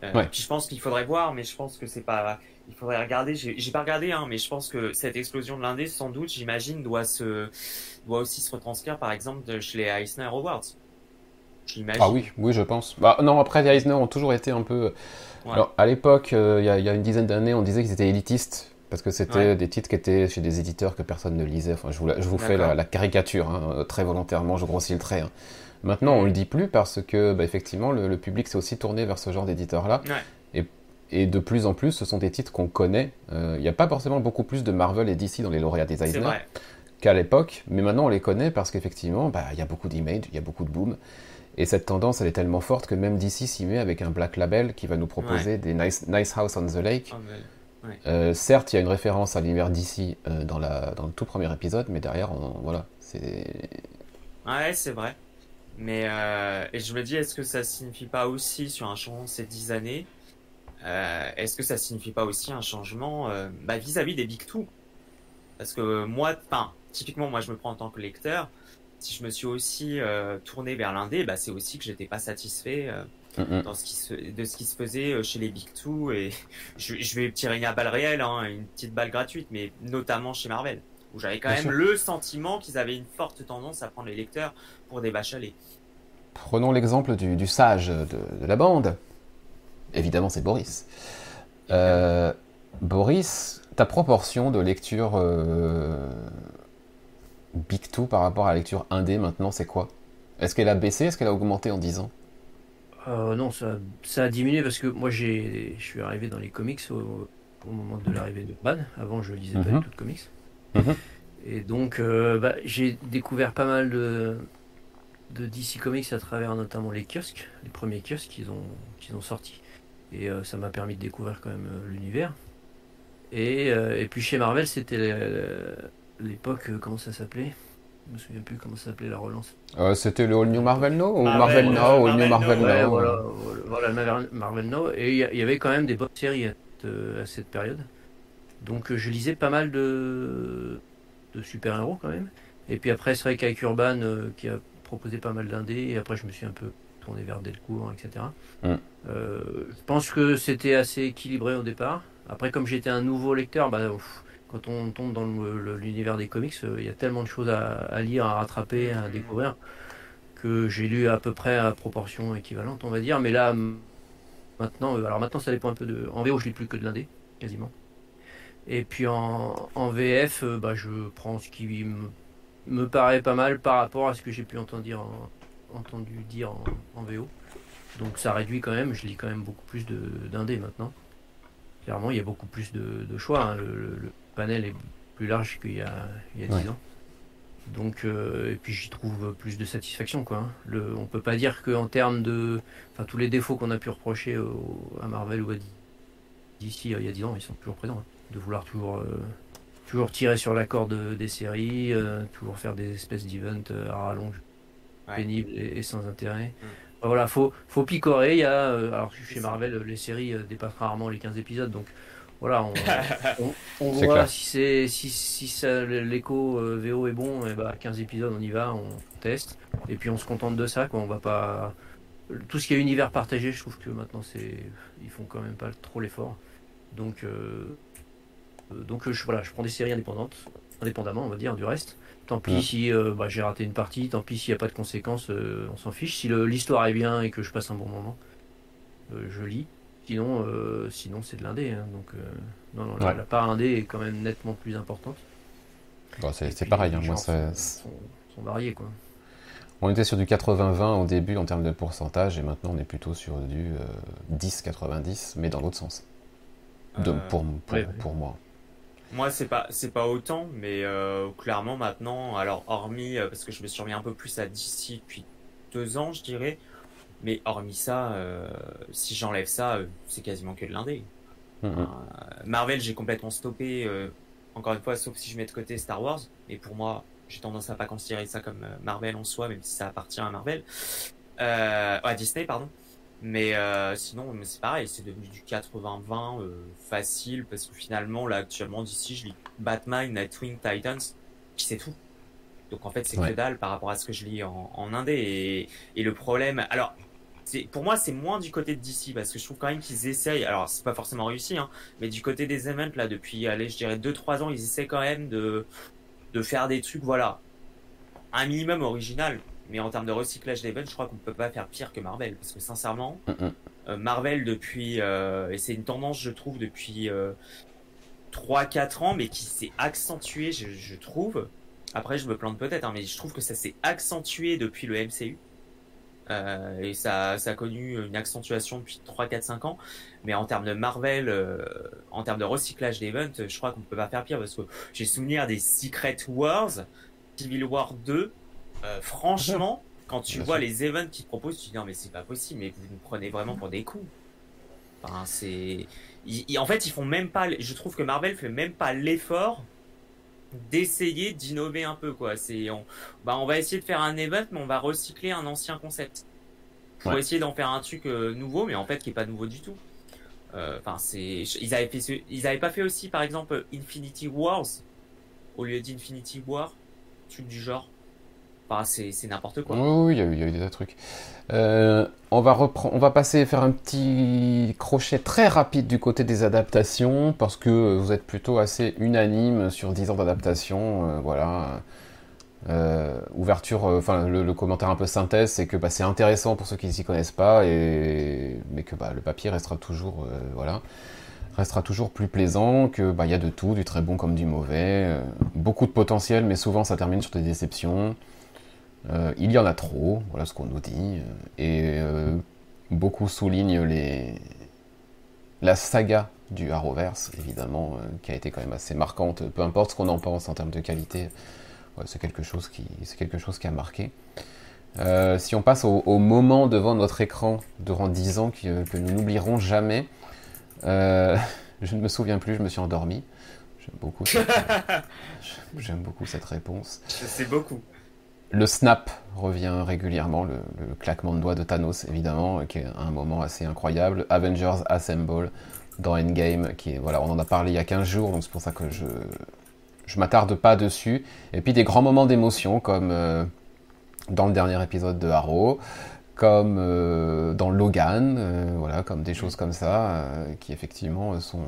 Euh, Ouais. Puis je pense qu'il faudrait voir, mais je pense que c'est pas. Il faudrait regarder. J'ai j'ai pas regardé, hein, mais je pense que cette explosion de l'indé, sans doute, j'imagine, doit se doit aussi se retranscrire, par exemple, de chez les Eisner Awards. Ah oui, oui, je pense. Bah, non, après, les Eisner ont toujours été un peu. Ouais. Alors, à l'époque, euh, il y, a- il y a une dizaine d'années, on disait qu'ils étaient élitistes. Parce que c'était Ouais. des titres qui étaient chez des éditeurs que personne ne lisait. Enfin, je vous, la- je vous fais la, caricature, hein, euh, très volontairement, je grossis le trait. hein. Maintenant, on le dit plus parce que, bah, effectivement, le, le public s'est aussi tourné vers ce genre d'éditeurs-là. Ouais. Et, et de plus en plus, ce sont des titres qu'on connaît. Euh, Il n'y a pas forcément beaucoup plus de Marvel et DC dans les lauréats des Eisner qu'à l'époque, mais maintenant on les connaît parce qu'effectivement, bah, il y a beaucoup d'image, il y a beaucoup de boom. Et cette tendance, elle est tellement forte que même DC s'y met avec un Black Label qui va nous proposer des nice, nice House on the Lake. Euh, certes, il y a une référence à l'univers DC euh, dans, la, dans le tout premier épisode, mais derrière, on- voilà, c'est... Ouais, c'est vrai. Mais euh, et je me dis, est-ce que ça signifie pas aussi sur un changement de ces dix années Est-ce que ça signifie pas aussi un changement bah, vis-à-vis des Big Two? Parce que moi, enfin, typiquement, moi, je me prends en tant que lecteur. Si je me suis aussi euh, tourné vers l'indé, bah, c'est aussi que j'étais pas satisfait euh, Mm, mm. dans ce qui se, de ce qui se faisait euh, chez les Big Two et je, je vais tirer une balle réelle, hein, une petite balle gratuite, mais notamment chez Marvel, où j'avais quand Bien même sûr. le sentiment qu'ils avaient une forte tendance à prendre les lecteurs pour des bachalets. Prenons l'exemple du, du sage de, de la bande. Évidemment, c'est Boris. Euh, Boris, ta proportion de lecture Big Two par rapport à la lecture indé maintenant, c'est quoi? Est-ce qu'elle a baissé? Est-ce qu'elle a augmenté en 10 ans? Euh, non, ça, ça a diminué parce que moi j'ai, je suis arrivé dans les comics au, au moment de l'arrivée de Ban. Avant, je lisais pas Mhm. du tout de comics. Mhm. Et donc, euh, bah, j'ai découvert pas mal de, de DC Comics à travers notamment les kiosques, les premiers kiosques qu'ils ont, qu'ils ont sortis. Et euh, ça m'a permis de découvrir quand même euh, l'univers. Et, euh, et puis chez Marvel, c'était l'époque, euh, comment ça s'appelait Je me souviens plus comment ça s'appelait la relance. Euh, C'était le All New Marvel Now ou Marvel, Marvel euh, Now, All New Marvel Now, Ouais, euh, voilà, voilà, voilà, Marvel Now. Et il y, avait quand même des bonnes séries à, cette période. Donc je lisais pas mal de, de super-héros quand même. Et puis après, c'est vrai qu'avec Urban, qui a proposé pas mal d'indés, et après je me suis un peu tourné vers Delcourt, etc. Mm. je pense que c'était assez équilibré au départ. Après, comme j'étais un nouveau lecteur, bah, quand on tombe dans l'univers des comics, euh, il y a tellement de choses à, lire, à rattraper, à découvrir, que j'ai lu à peu près à proportion équivalente, on va dire. Mais là, maintenant, euh, alors maintenant, ça dépend un peu de. En VO, je lis plus que de l'indé, quasiment. Et puis en, VF, euh, bah, je prends ce qui me, paraît pas mal par rapport à ce que j'ai pu entendre dire entendu dire en, VO. Donc ça réduit quand même, je lis quand même beaucoup plus d'indé maintenant clairement, il y a beaucoup plus de, choix. Hein. Le, panel est plus large qu'il y a, il 10 ans. Donc, euh, et puis j'y trouve plus de satisfaction. Quoi. Hein. Le, on peut pas dire qu'en termes de. Enfin, tous les défauts qu'on a pu reprocher à Marvel ou à DC il y a 10 ans, ils sont toujours présents. Hein. De vouloir toujours, euh, toujours tirer sur la corde des séries, euh, toujours faire des espèces d'events à rallonge pénibles et, sans intérêt. Mm. Bah voilà, faut, faut picorer. Il y a, euh, alors chez Marvel, les séries euh, dépassent rarement les 15 épisodes, donc voilà, on, voit si c'est si, si l'écho euh, VO est bon, et bah 15 épisodes, on y va, on teste, et puis on se contente de ça. Quoi. On va pas tout ce qui est univers partagé, je trouve que maintenant c'est ils font quand même pas trop l'effort. Donc donc je, voilà, je prends des séries indépendantes, indépendamment, on va dire, du reste. Tant pis si euh, bah, j'ai raté une partie, tant pis s'il n'y a pas de conséquences, euh, on s'en fiche. Si l'histoire est bien et que je passe un bon moment, euh, je lis. Sinon, sinon c'est de l'indé. Hein. donc, non, non, la, part indé est quand même nettement plus importante. c'est pareil, hein, moi, ça... sont, sont, variés. Quoi. On était sur du 80-20 au début en termes de pourcentage, et maintenant on est plutôt sur du 10-90, mais dans l'autre sens. pour, pour moi. Moi, c'est pas c'est pas autant, mais euh, clairement maintenant, alors hormis euh, parce que je me suis remis un peu plus à DC depuis deux ans, je dirais, mais hormis ça, euh, si j'enlève ça, c'est quasiment que de l'indé. Mm-hmm. Marvel, j'ai complètement stoppé. encore une fois, sauf si je mets de côté Star Wars, et pour moi, j'ai tendance à pas considérer ça comme Marvel en soi, même si ça appartient à Marvel, à Disney, pardon. Mais euh, sinon, c'est pareil, c'est devenu du 80-20 euh, facile parce que finalement, là, actuellement, d'ici, je lis Batman, Nightwing, Titans, qui c'est tout. Donc en fait, c'est que dalle par rapport à ce que je lis en, en indé. Et, et, le problème, alors, pour moi, c'est moins du côté de DC parce que je trouve quand même qu'ils essayent. Alors, c'est pas forcément réussi, hein, mais du côté des events, là, depuis, allez, je dirais 2-3 ans, ils essaient quand même de, de faire des trucs, voilà, un minimum original. Mais en termes de recyclage d'events, je crois qu'on ne peut pas faire pire que Marvel. Parce que sincèrement, mm, mm. Euh, Marvel, depuis. Euh, et c'est une tendance, je trouve, depuis 3-4 euh, ans, mais qui s'est accentuée, je, trouve. Après, je me plante peut-être, hein, mais je trouve que ça s'est accentué depuis le MCU. Et ça, ça, a connu une accentuation depuis 3, 4, 5 ans. Mais en termes de Marvel, en termes de recyclage d'events, je crois qu'on ne peut pas faire pire parce que j'ai souvenir des Secret Wars, Civil War 2, euh, franchement, quand tu vois les events qu'ils proposent, tu te dis non mais c'est pas possible, mais vous nous prenez vraiment pour des coups. Enfin, c'est, en fait, ils font même pas. Je trouve que Marvel fait même pas l'effort d'essayer d'innover un peu quoi. C'est, on, bah, on va essayer de faire un event, mais on va recycler un ancien concept pour essayer d'en faire un truc euh, nouveau, mais en fait qui est pas nouveau du tout. Euh, enfin, c'est, ils avaient fait, ils avaient pas fait aussi par exemple Infinity Wars au lieu d'Infinity War, truc du genre c'est n'importe quoi. Oui, il y, a eu, des trucs. Euh, on, va on va passer faire un petit crochet très rapide du côté des adaptations, parce que vous êtes plutôt assez unanime sur 10 ans d'adaptation. Euh, voilà. Euh, ouverture, enfin le, commentaire un peu synthèse, c'est que bah, c'est intéressant pour ceux qui ne s'y connaissent pas, mais que bah, le papier restera toujours, restera toujours plus plaisant, que bah, y a de tout, du très bon comme du mauvais, beaucoup de potentiel, mais souvent ça termine sur des déceptions. Euh, il y en a trop, voilà ce qu'on nous dit, et euh, beaucoup soulignent les... la saga du Arrowverse, évidemment, euh, qui a été quand même assez marquante, peu importe ce qu'on en pense en termes de qualité, c'est quelque, chose qui... quelque chose qui a marqué. si on passe au, moment devant notre écran durant 10 ans que, nous n'oublierons jamais, je ne me souviens plus, je me suis endormi. J'aime beaucoup, beaucoup cette réponse. C'est beaucoup. Le snap revient régulièrement, le, claquement de doigts de Thanos, évidemment, qui est un moment assez incroyable. Avengers Assemble dans Endgame, qui est, voilà, on en a parlé il y a 15 jours, donc c'est pour ça que je je m'attarde pas dessus. Et puis des grands moments d'émotion, comme euh, dans le dernier épisode de Arrow, comme euh, dans Logan, euh, voilà, comme des choses comme ça, qui effectivement sont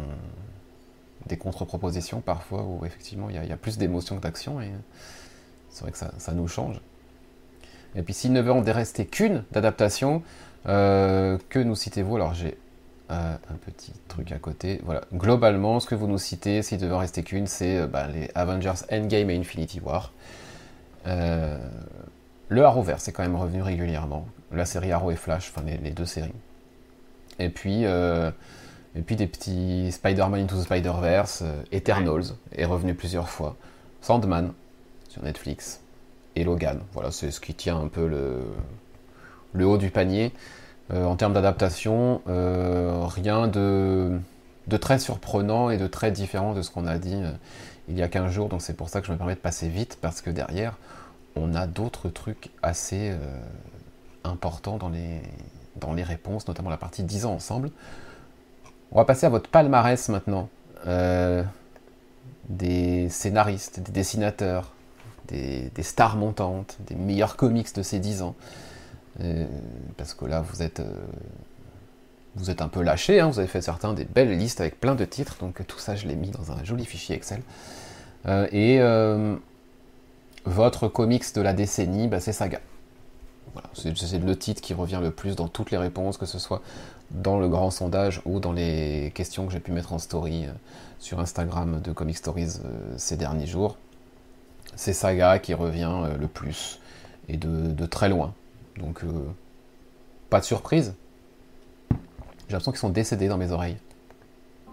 des contre-propositions parfois, où effectivement il y, a plus d'émotion que d'action, c'est vrai que ça, ça, nous change. Et puis s'il ne veut en rester qu'une d'adaptation, que nous citez-vous? Alors j'ai un petit truc à côté. Voilà. Globalement, ce que vous nous citez, s'il devait en rester qu'une, c'est euh, bah, les Avengers Endgame et Infinity War. Euh, le Arrowverse est quand même revenu régulièrement. La série Arrow et Flash, enfin les, deux séries. Et puis, euh, et puis des petits Spider-Man Into the Spider-Verse, Eternals est revenu plusieurs fois. Sandman Netflix. Et Logan. Voilà, c'est ce qui tient un peu le, le haut du panier. Euh, en termes d'adaptation, euh, rien de, très surprenant et de très différent de ce qu'on a dit euh, il y a 15 jours. Donc c'est pour ça que je me permets de passer vite, parce que derrière, on a d'autres trucs assez importants dans les, dans les réponses, notamment la partie 10 ans ensemble. On va passer à votre palmarès maintenant. des scénaristes, des dessinateurs, des, stars montantes, des meilleurs comics de ces 10 ans. Euh, parce que là, vous êtes, euh, vous êtes un peu lâché, hein, vous avez fait certains des belles listes avec plein de titres, donc tout ça, je l'ai mis dans un joli fichier Excel. Euh, et votre comics de la décennie, bah, c'est Saga. C'est le titre qui revient le plus dans toutes les réponses, que ce soit dans le grand sondage ou dans les questions que j'ai pu mettre en story sur Instagram de Comic Stories ces derniers jours. C'est Saga qui revient le plus et de très loin. Donc, euh, pas de surprise. J'ai l'impression qu'ils sont décédés dans mes oreilles.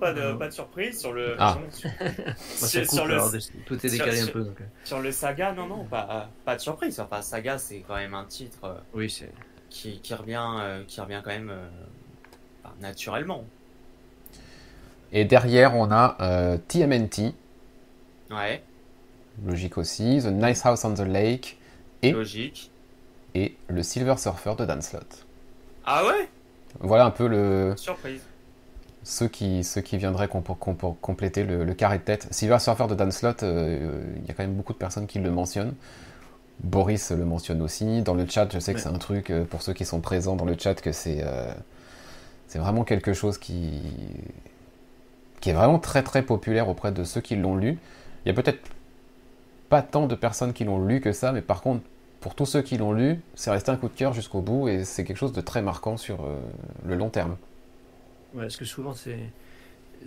Pas de, pas de surprise sur le. Ah. sur, le tout est décalé un peu. Euh. Sur le saga, non, non, pas, pas de surprise. Enfin, saga, c'est quand même un titre. Euh, oui, c'est. Qui, qui, revient, qui revient quand même naturellement. Et derrière, on a TMNT. Ouais. Logique aussi. The Nice House on the Lake. Et Logique et le Silver Surfer de Dan Slott. Ah ouais? Voilà un peu le. Surprise. Ceux qui, ceux qui viendraient compléter le, carré de tête. Silver Surfer de Dan Slott, euh, il y a quand même beaucoup de personnes qui le mentionnent. Boris le mentionne aussi. Dans le chat, je sais que c'est un truc, euh, pour ceux qui sont présents dans le chat, que c'est euh, c'est vraiment quelque chose qui, qui est vraiment très très populaire auprès de ceux qui l'ont lu. Il y a peut-être pas tant de personnes qui l'ont lu que ça, mais par contre, pour tous ceux qui l'ont lu, c'est resté un coup de cœur jusqu'au bout et c'est quelque chose de très marquant sur euh, le long terme. Ouais, parce que souvent c'est.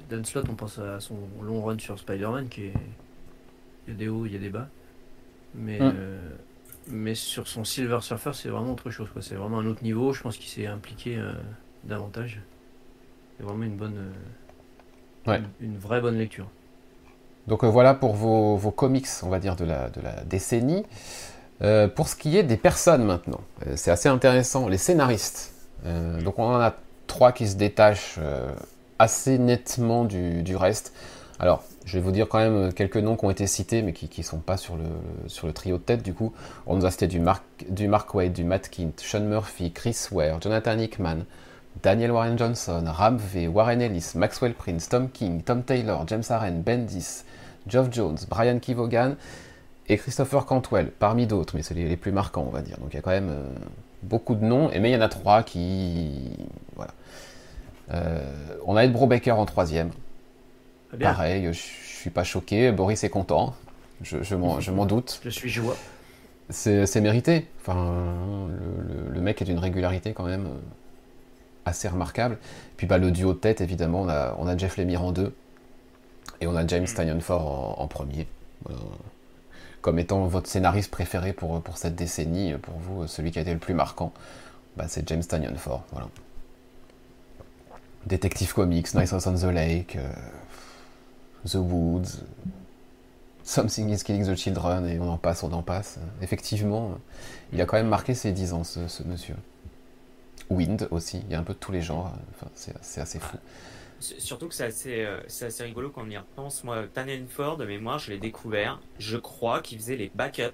Dan Slott, on pense à son long run sur Spider-Man qui est. Il y a des hauts, il y a des bas. Mais, mm. euh, mais sur son Silver Surfer, c'est vraiment autre chose. C'est vraiment un autre niveau. Je pense qu'il s'est impliqué euh, davantage. C'est vraiment une bonne. Une, vraie bonne lecture. Donc voilà pour vos, comics, on va dire, de la, décennie. Euh, pour ce qui est des personnes maintenant, euh, c'est assez intéressant, les scénaristes. Euh, donc on en a trois qui se détachent assez nettement du, reste. Alors, je vais vous dire quand même quelques noms qui ont été cités, mais qui ne sont pas sur le, trio de tête du coup. On nous a cité du Mark, du Mark Wade, du Matt Kint, Sean Murphy, Chris Ware, Jonathan Hickman, Daniel Warren Johnson, Ram V, Warren Ellis, Maxwell Prince, Tom King, Tom Taylor, James Aren, Bendis, Geoff Jones, Brian Kivogan et Christopher Cantwell, parmi d'autres, mais c'est les, plus marquants, on va dire. Donc il y a quand même euh, beaucoup de noms, et mais il y en a trois qui. Voilà. Euh, on a Ed Brobaker en troisième. Pareil, je, suis pas choqué, Boris est content, je, je m'en doute. Je suis joie. C'est mérité. Enfin, le, mec est d'une régularité quand même euh, assez remarquable. Puis bah, le duo de tête, évidemment, on a, on a Jeff Lemire en deux, et on a James Tynion en, en premier. Voilà comme étant votre scénariste préféré pour, pour cette décennie, pour vous, celui qui a été le plus marquant, bah, c'est James Tanyon Ford. Voilà. Detective Comics, Nice House on the Lake, euh, The Woods, Something is Killing the Children, et on en passe, on en passe. Effectivement, il a quand même marqué ses 10 ans, ce, ce monsieur. Wind aussi, il y a un peu de tous les genres, enfin, c'est assez fou. Surtout que c'est assez, euh, assez, rigolo quand on y repense. Moi, Ford, de mémoire, je l'ai découvert. Je crois qu'il faisait les backups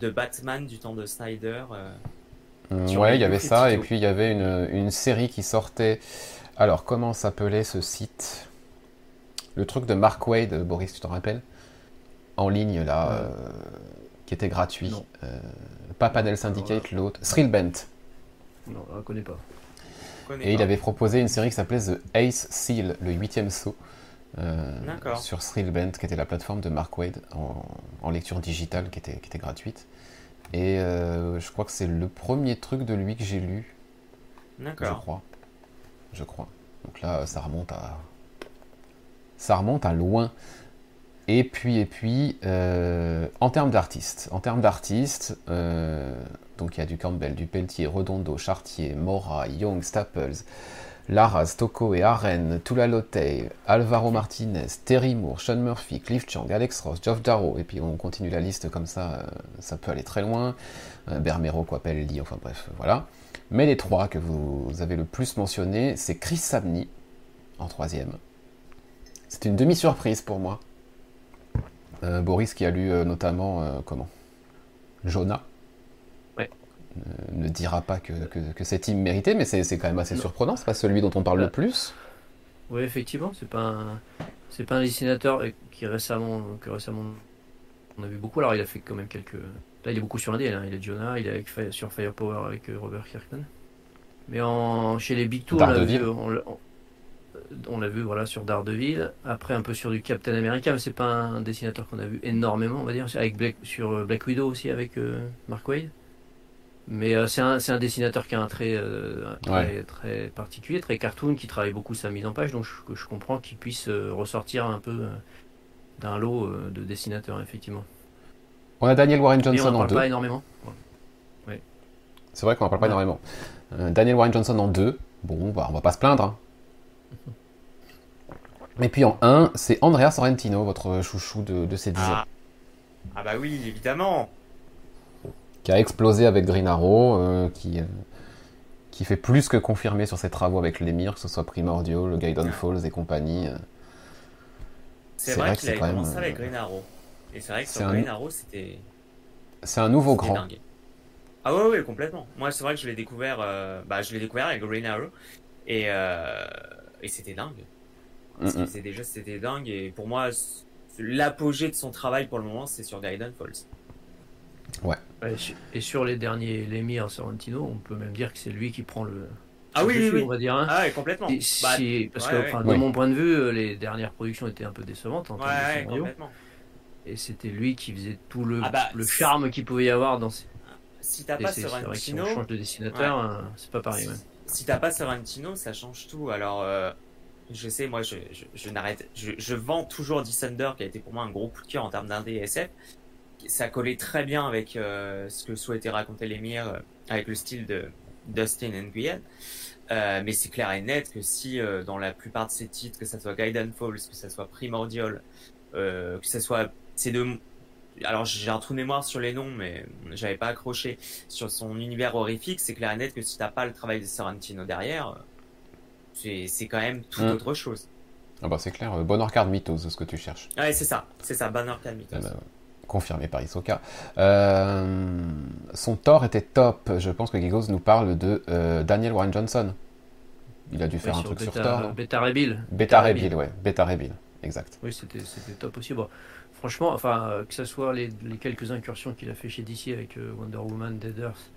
de Batman du temps de Snyder. Mm, ouais, il y avait ça, et puis il y avait une, une, série qui sortait. Alors, comment s'appelait ce site? Le truc de Mark Wade, Boris, tu t'en rappelles? En ligne, là, euh, qui était gratuit. Euh, pas Panel Syndicate, l'autre. Thrillbent. Non, on ne connaît pas. Et il avait proposé une série qui s'appelait The Ace Seal, le huitième saut. Euh, sur Thrillbent, qui était la plateforme de Mark Wade en, en lecture digitale, qui était, qui était gratuite. Et euh, je crois que c'est le premier truc de lui que j'ai lu. D'accord. Je crois. Je crois. Donc là, ça remonte à. Ça remonte à loin. Et puis, et puis, euh, en termes d'artistes, en termes d'artistes, euh, donc il y a du Campbell, du Pelletier, Redondo, Chartier, Mora, Young, Staples, Lara, Stocco et Aren, Tula Lotey, Alvaro Martinez, Terry Moore, Sean Murphy, Cliff Chang, Alex Ross, Geoff Darrow, et puis on continue la liste comme ça, euh, ça peut aller très loin. Euh, Bermero, Coapelli, enfin bref, voilà. Mais les trois que vous avez le plus mentionnés, c'est Chris Samney en troisième. C'est une demi-surprise pour moi. Euh, Boris qui a lu notamment comment? Jonah ne dira pas que, que, c'est team mérité, mais c'est quand même assez surprenant. C'est pas celui dont on parle le plus. Oui, effectivement, c'est pas un, c'est pas un dessinateur qui récemment, que récemment on a vu beaucoup. Alors il a fait quand même quelques. Là, il est beaucoup sur un hein. Il est Jonah, il est sur Firepower avec euh, Robert Kirkman. Mais en, chez les Big Two, on l'a vu, on, l'a vu voilà, sur Daredevil. Après, un peu sur du Captain America, mais c'est pas un dessinateur qu'on a vu énormément, on va dire. Avec Black, sur euh, Black Widow aussi avec euh, Mark Wade. Mais euh, c'est un, un, dessinateur qui a un trait euh, très, très, particulier, très cartoon, qui travaille beaucoup sa mise en page, donc je, je comprends qu'il puisse euh, ressortir un peu d'un lot de dessinateurs, effectivement. On a Daniel Warren Johnson on en deux. pas énormément. C'est vrai qu'on en parle pas énormément. Daniel Warren Johnson en deux. Bon, bah, on va pas se plaindre. Hein. Et puis en un, c'est Andrea Sorrentino, votre chouchou de, de ces 10 ah. ah bah oui, évidemment qui a explosé avec Green Arrow, euh, qui, euh, qui fait plus que confirmer sur ses travaux avec l'émir, que ce soit Primordial, le Gaiden Falls et compagnie. Euh. C'est vrai, qu'il a commencé avec Green Arrow. Et c'est vrai que sur Green Arrow, c'était. C'est un nouveau grand. Ah ouais, ouais, complètement. Moi, c'est vrai que je l'ai découvert, bah, je l'ai découvert avec Green Arrow. Et, et c'était dingue. C'était déjà, c'était dingue. Et pour moi, l'apogée de son travail pour le moment, c'est sur Gaiden Falls. Ouais. Et sur les derniers Lemire Sorrentino, on peut même dire que c'est lui qui prend le. Ah oui, oui, on va dire. Hein. Ah complètement. Bah, parce que, de mon point de vue, euh, les dernières productions étaient un peu décevantes en ouais, complètement. Et c'était lui qui faisait tout le, ah bah, le charme qu'il pouvait y avoir dans ces. Si t'as pas Sorrentino. Si on change de dessinateur, hein, c'est pas pareil. Si, t'as pas Sorrentino, ça change tout. Alors. Euh, je sais, moi, je, je, n'arrête, je, je, vends toujours Descender, qui a été pour moi un gros coup de cœur en termes d'indé SF ça collait très bien avec euh, ce que souhaitait raconter l'émir euh, avec le style de Dustin Nguyen. Euh, mais c'est clair et net que si dans la plupart de ces titres, que ça soit Gaiden Falls, que ça soit Primordial, que ça soit ces deux, alors j'ai un trou de mémoire sur les noms, mais j'avais pas accroché sur son univers horrifique. C'est clair et net que si t'as pas le travail de Sorrentino derrière, c'est quand même tout mm. autre chose. Ah bah c'est clair, Bonheur Card Mythos, ce que tu cherches. Ouais, c'est ça, c'est ça, Bonheur Card Mythos. Eh ben, confirmé par Isoka. Euh, son Thor était top. Je pense que Gigos nous parle de euh, Daniel Warren Johnson. Il a dû faire un truc sur Thor. Beta Rebill. Beta, Rebill, ouais. Beta Rebill, exact. Oui, c'était top aussi. Bon, franchement, enfin, euh, que ce soit les, quelques incursions qu'il a fait chez DC avec Wonder Woman, Dead Earth,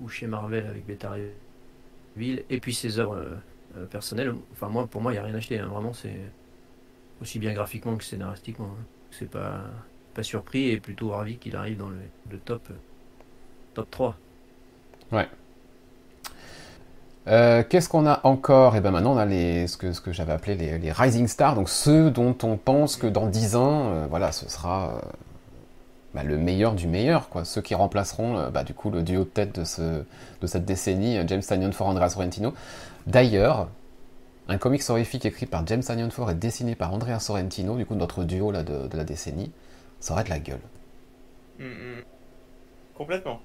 ou chez Marvel avec Beta Rebill, et puis ses œuvres personnelles, enfin, moi, pour moi, il n'y a rien acheté. Hein. Vraiment, c'est aussi bien graphiquement que scénaristiquement. Hein. C'est pas pas surpris et plutôt ravi qu'il arrive dans le, top, top 3. Ouais. Euh, qu'est-ce qu'on a encore? Et eh ben maintenant on a les, ce que, ce que j'avais appelé les, Rising Stars, donc ceux dont on pense que dans 10 ans, euh, voilà, ce sera euh, bah, le meilleur du meilleur, quoi. Ceux qui remplaceront bah, du coup le duo de tête de, ce, de cette décennie, James Tanyon for Andrea Sorrentino. D'ailleurs, un comics horrifique écrit par James Tanyon for et dessiné par Andrea Sorrentino, du coup notre duo là, de la décennie, ça aurait de la gueule. Mm, mm. Complètement.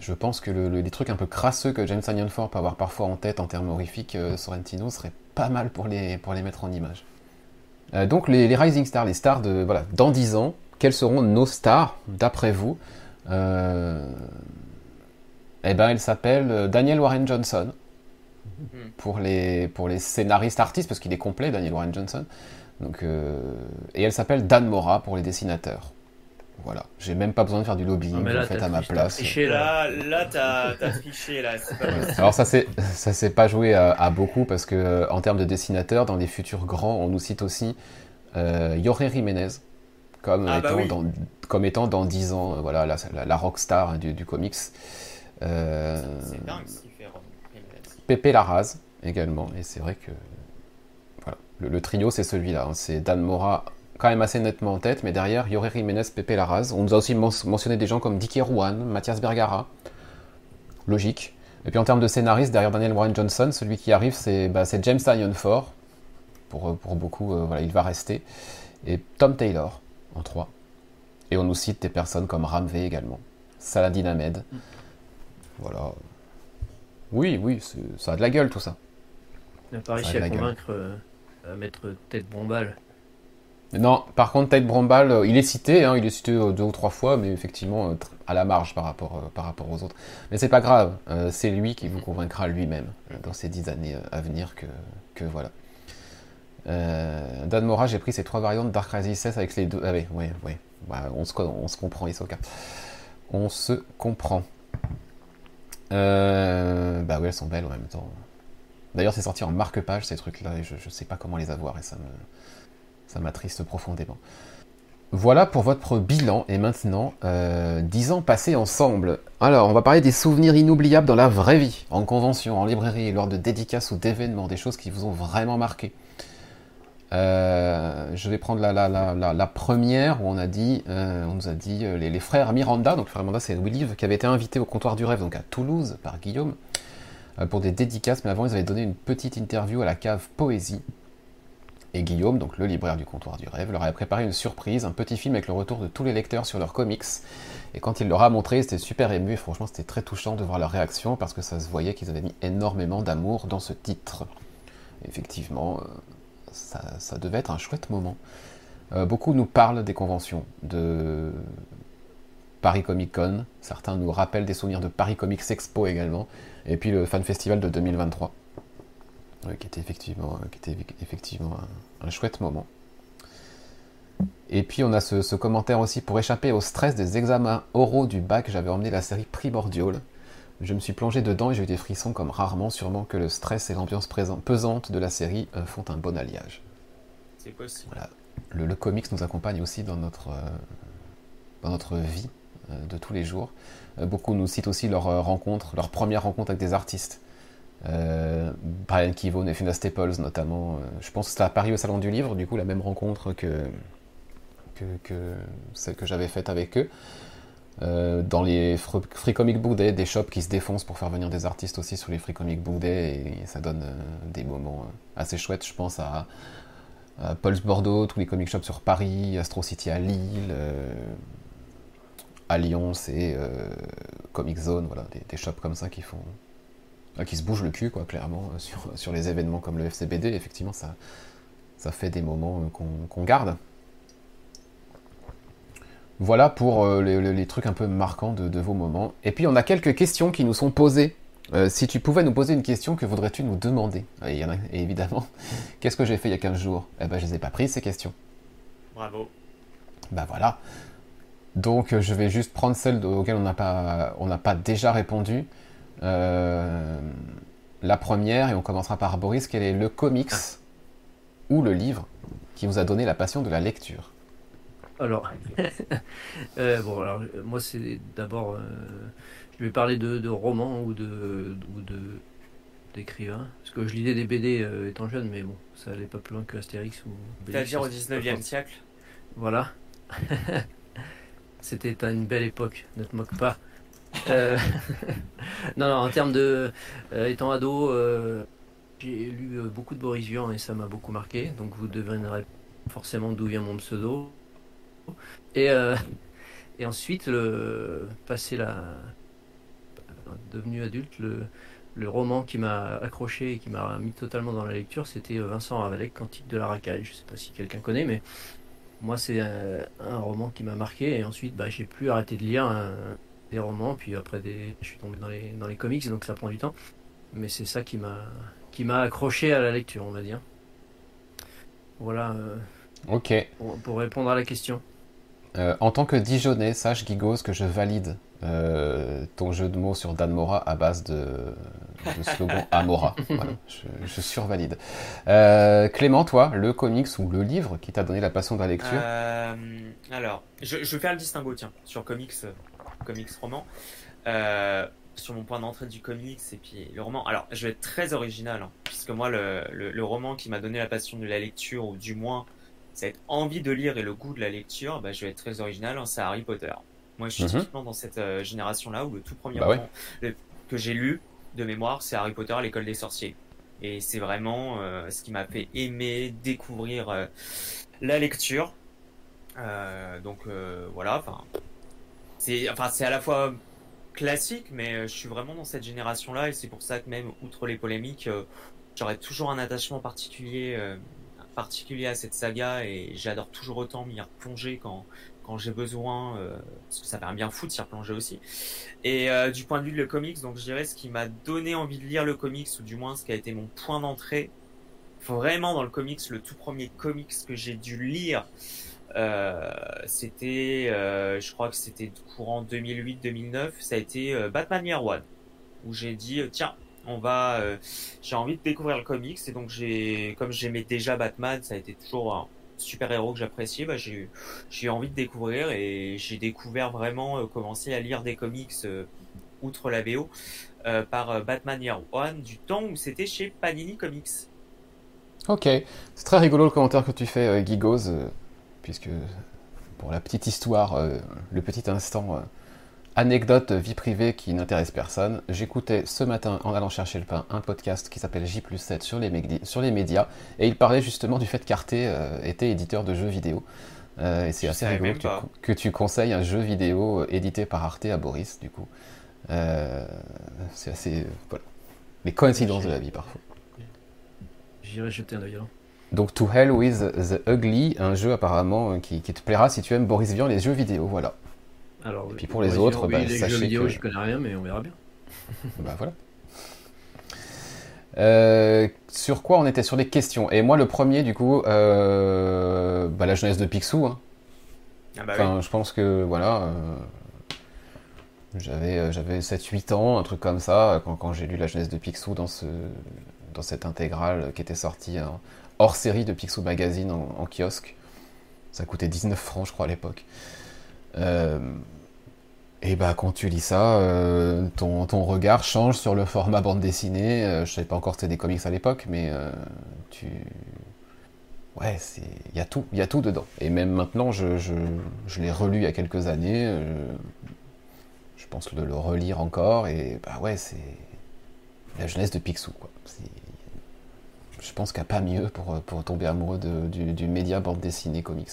Je pense que les trucs un peu crasseux que James Anion Ford peut avoir parfois en tête en termes horrifiques, euh, Sorrentino serait pas mal pour les, pour les mettre en image. Euh, donc les, Rising Stars, les stars de voilà, dans 10 ans, quelles seront nos stars, d'après vous euh, Eh ben, elle s'appelle Daniel Warren Johnson. Hmm. Pour les, pour les scénaristes artistes, parce qu'il est complet, Daniel Warren Johnson. Donc, et elle s'appelle Dan Mora pour les dessinateurs. Voilà, j'ai même pas besoin de faire du lobbying en fait à ma place. là, là t'as triché là. Alors ça c'est ça s'est pas joué à, beaucoup parce que en termes de dessinateurs, dans les futurs grands, on nous cite aussi euh, Jorge Jiménez comme ah, bah étant dans comme étant dans 10 ans, voilà la, la, rockstar hein, du, comics. Euh, c'est dingue ce qu'il fait. Pepe Larraz également et c'est vrai que le, trio c'est celui-là, hein. c'est Dan Mora quand même assez nettement en tête, mais derrière, Yoré Jiménez, Pepe Larraz. On nous a aussi mentionné des gens comme Dicky Rouen, Mathias Bergara. Logique. Et puis en termes de scénariste, derrière Daniel Warren Johnson, celui qui arrive, c'est bah, James Tynion Ford. Pour, pour beaucoup, euh, voilà, il va rester. Et Tom Taylor, en 3. Et on nous cite des personnes comme Ramvé également. Saladin Ahmed. Voilà. Oui, oui, ça a de la gueule tout ça. Il n'a pas réussi à convaincre euh, mettre tête bombale. Non, par contre, Ted Brombal, euh, il est cité, hein, il est cité euh, deux ou trois fois, mais effectivement euh, à la marge par rapport, par rapport aux autres. Mais c'est pas grave, c'est lui qui vous convaincra lui-même dans ces dix années à venir que, que voilà. Dan Mora, j'ai pris ces trois variantes Dark Crisis avec les deux. Ah oui, oui, oui. Bah, on, se, on se comprend, Isoka. On se comprend. bah oui, elles sont belles en même temps. D'ailleurs, c'est sorti en marque-page ces trucs-là, et je, je sais pas comment les avoir, et ça me ça m'attriste profondément. Voilà pour votre bilan et maintenant, euh, 10 ans passés ensemble. Alors, on va parler des souvenirs inoubliables dans la vraie vie, en convention, en librairie, lors de dédicaces ou d'événements, des choses qui vous ont vraiment marqué. Euh, je vais prendre la, la, la, la, première où on a dit, euh, on nous a dit euh, les, frères Miranda, donc les frères Miranda c'est Willy qui avait été invité au comptoir du rêve, donc à Toulouse par Guillaume, pour des dédicaces, mais avant ils avaient donné une petite interview à la cave Poésie et Guillaume, donc le libraire du comptoir du rêve, leur avait préparé une surprise, un petit film avec le retour de tous les lecteurs sur leurs comics. Et quand il leur a montré, c'était super ému et franchement c'était très touchant de voir leur réaction parce que ça se voyait qu'ils avaient mis énormément d'amour dans ce titre. effectivement, euh, ça, devait être un chouette moment. Euh, beaucoup nous parlent des conventions, de Paris Comic Con, certains nous rappellent des souvenirs de Paris Comics Expo également, et puis le Fan Festival de 2023 qui était effectivement, qui était effectivement un, chouette moment. Et puis on a ce, commentaire aussi pour échapper au stress des examens oraux du bac, j'avais emmené la série Primordial. Je me suis plongé dedans et j'ai eu des frissons comme rarement, sûrement que le stress et l'ambiance pesante de la série euh, font un bon alliage. C'est possible. Voilà. Le, comics nous accompagne aussi dans notre, euh, dans notre vie euh, de tous les jours. beaucoup nous citent aussi leur rencontre, leur première rencontre avec des artistes. Euh, Brian Kivon et Funa Staples notamment. Euh, je pense que c'était à Paris au Salon du Livre, du coup la même rencontre que, celle que j'avais faite avec eux. Euh, dans les Free Comic Book Day, des shops qui se défoncent pour faire venir des artistes aussi sur les Free Comic Book Day et ça donne des moments assez chouettes. Je pense à, Pulse Bordeaux, tous les comic shops sur Paris, Astro City à Lille, Alliance et Comic Zone, voilà, des shops comme ça qui font, ah, qui se bouge le cul, quoi, clairement, euh, sur, sur, les événements comme le FCBD. Effectivement, ça, ça fait des moments euh, qu'on garde. Voilà pour euh, les, trucs un peu marquants de, vos moments. Et puis on a quelques questions qui nous sont posées. si tu pouvais nous poser une question, que voudrais-tu nous demander? Et, y en a, évidemment, qu'est-ce que j'ai fait il y a 15 jours? Eh ben je les ai pas prises ces questions. Bravo. Ben voilà. Donc je vais juste prendre celles auxquelles on n'a pas, on pas déjà répondu. Euh, la première, et on commencera par Boris, quel est le comics ou le livre qui vous a donné la passion de la lecture? Alors, euh, bon, alors, moi, c'est d'abord, euh, je vais parler de, romans ou de, ou de d'écrivains, parce que je lisais des BD étant jeune, mais bon, ça allait pas plus loin que Astérix ou. C'est-à-dire au 19e siècle? Voilà. C'était une belle époque, ne te moque pas. Euh, non, en termes de. Euh, étant ado, euh, j'ai lu beaucoup de Boris Vian et ça m'a beaucoup marqué. Donc vous devinerez forcément d'où vient mon pseudo. Et, ensuite, passé la. devenu adulte, le, roman qui m'a accroché et qui m'a mis totalement dans la lecture, c'était Vincent Ravalec, Cantique de la racaille. Je sais pas si quelqu'un connaît, mais moi, c'est un, un roman qui m'a marqué. Et ensuite, bah, j'ai plus arrêté de lire un- des romans. Puis après, des, je suis tombé dans les, dans les comics, donc ça prend du temps. Mais c'est ça qui m'a qui m'a accroché à la lecture, on va dire. Voilà, euh, Ok. pour, pour répondre à la question. Euh, en tant que Dijonais, sache Gigos que je valide euh, ton jeu de mots sur Dan Mora à base de, de slogan Amora. Voilà, je, je survalide. Euh, Clément, toi, le comics ou le livre qui t'a donné la passion de la lecture Euh, alors, je, je vais faire le distinguo, tiens, sur comics, comics roman. Sur mon point d'entrée du comics et puis le roman. Alors, je vais être très original, hein, puisque moi, le, le, le roman qui m'a donné la passion de la lecture, ou du moins cette envie de lire et le goût de la lecture, bah, je vais être très original, hein, c'est Harry Potter. Moi, je suis Mhm. typiquement dans cette euh, génération-là où le tout premier Bah ouais. le- que j'ai lu de mémoire, c'est Harry Potter à l'école des sorciers. Et c'est vraiment euh, ce qui m'a fait aimer, découvrir euh, la lecture. Euh, donc euh, voilà, enfin, c'est enfin à la fois classique, mais euh, je suis vraiment dans cette génération-là et c'est pour ça que même outre les polémiques, euh, j'aurais toujours un attachement particulier, euh, particulier à cette saga et j'adore toujours autant m'y replonger quand quand j'ai besoin, euh, parce que ça un bien fou de s'y replonger aussi. Et euh, du point de vue de le comics, donc je dirais ce qui m'a donné envie de lire le comics, ou du moins ce qui a été mon point d'entrée, vraiment dans le comics, le tout premier comics que j'ai dû lire, euh, c'était, je crois que c'était courant 2008-2009, ça a été Batman Year One, où j'ai dit, tiens, on va, j'ai envie de découvrir le comics, et donc j'ai, comme j'aimais déjà Batman, ça a été toujours super héros que j'appréciais, bah, j'ai envie de découvrir et j'ai découvert vraiment euh, commencer à lire des comics euh, outre la BO euh, par Batman Year One du temps où c'était chez Panini Comics. Ok, c'est très rigolo le commentaire que tu fais, Gigos, puisque pour la petite histoire, le petit instant, anecdote vie privée qui n'intéresse personne, j'écoutais ce matin en allant chercher le pain un podcast qui s'appelle J 7 sur les, médi- sur les médias, et il parlait justement du fait qu'Arte euh, était éditeur de jeux vidéo. Euh, et c'est assez rigolo que tu, pas. que tu conseilles un jeu vidéo euh, édité par Arte à Boris, du coup. Euh, c'est assez. euh, voilà. Les coïncidences de la vie parfois. J'irai jeter un œil. hein. Donc To Hell with the Ugly, un jeu apparemment qui, qui te plaira si tu aimes Boris Vian les jeux vidéo, voilà. Alors, Et puis pour les autres, bah, les sachez vidéo, que- je connais rien, mais on verra bien. Bah voilà. Euh, sur quoi on était Sur les questions? Et moi le premier du coup, euh, bah, la jeunesse de Picsou. hein. Ah bah Enfin je pense que voilà, euh, j'avais euh, j'avais 7-8 ans, un truc comme ça, quand, quand j'ai lu la jeunesse de Picsou dans, ce, dans cette intégrale qui était sortie hein, hors série de Picsou Magazine en, en kiosque. Ça coûtait 19 francs je crois à l'époque. Euh, et bah quand tu lis ça, euh, ton, ton regard change sur le format bande dessinée. Euh, je savais pas encore que c'était des comics à l'époque, mais euh, tu... Ouais, il y a tout, il y a tout dedans. Et même maintenant, je, je, je l'ai relu il y a quelques années. je pense le, le relire encore. Et bah ouais, c'est la jeunesse de Picsou, quoi. Je pense qu'il n'y a pas mieux pour, pour tomber amoureux de- du, du média bande dessinée comics.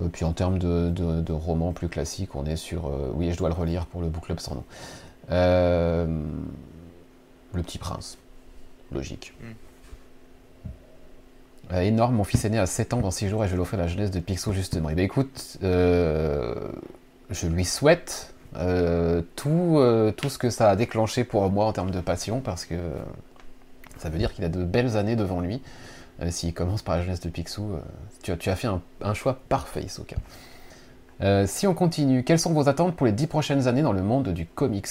Euh, puis en termes de, de, de romans plus classiques, on est sur. euh, oui, je dois le relire pour le book club sans nom. Euh, le Petit Prince. Logique. Mm. Euh, énorme, mon fils est né à 7 ans dans 6 jours et je vais l'offrir la jeunesse de Picsou justement. Et bien écoute, je lui souhaite tout, tout ce que ça a déclenché pour moi en termes de passion parce que ça veut dire qu'il a de belles années devant lui. Euh, S'il commence par la jeunesse de Picsou, euh, tu, as, tu as fait un, un choix parfait, Isoka. Euh, si on continue, quelles sont vos attentes pour les 10 prochaines années dans le monde du comics?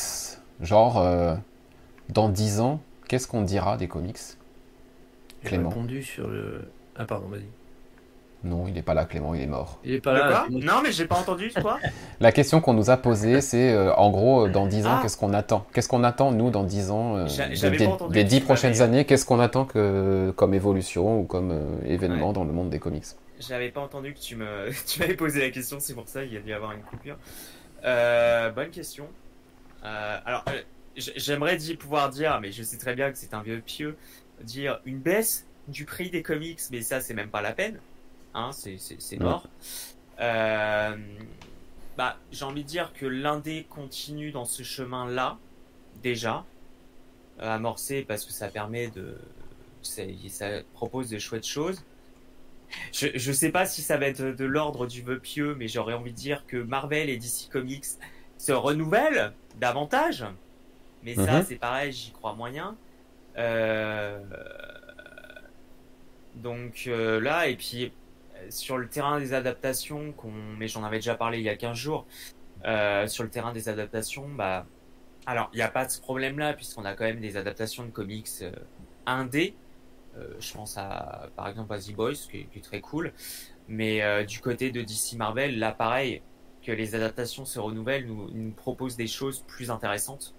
Genre, euh, dans 10 ans, qu'est-ce qu'on dira des comics? J'ai Clément. répondu sur le. Ah, pardon, vas-y. Non, il n'est pas là, Clément, il est mort. Il est pas là. quoi Non, mais j'ai pas entendu quoi La question qu'on nous a posée, c'est euh, en gros, euh, dans 10 ans, Ah. qu'est-ce qu'on attend? Qu'est-ce qu'on attend, nous, dans 10 ans euh, de- des, pas entendu des que 10 tu prochaines années, qu'est-ce qu'on attend que, comme évolution ou comme euh, événement Ouais. dans le monde des comics? J'avais pas entendu que tu m'avais posé la question, c'est pour ça il y a dû y avoir une coupure. Euh, bonne question. Euh, alors, j'aimerais pouvoir dire, mais je sais très bien que c'est un vieux pieux, dire une baisse du prix des comics, mais ça c'est même pas la peine. Hein, c'est, mort. Euh, bah, j'ai envie de dire que l'indé continue dans ce chemin-là, déjà, euh, amorcé parce que ça permet de, ça propose de chouettes choses. je, je sais pas si ça va être de l'ordre du vœu pieux, mais j'aurais envie de dire que Marvel et DC Comics se renouvellent davantage. Mais ça, Mhm. c'est pareil, j'y crois moyen. Euh, Donc euh, là, et puis sur le terrain des adaptations, mais j'en avais déjà parlé il y a 15 jours, euh, sur le terrain des adaptations, bah, alors il n'y a pas de problème-là, puisqu'on a quand même des adaptations de comics euh, indés. Euh, je pense à, par exemple, à The Boys, qui est, très cool. Mais euh, du côté de DC Marvel, là, pareil, que les adaptations se renouvellent, nous, nous proposent des choses plus intéressantes,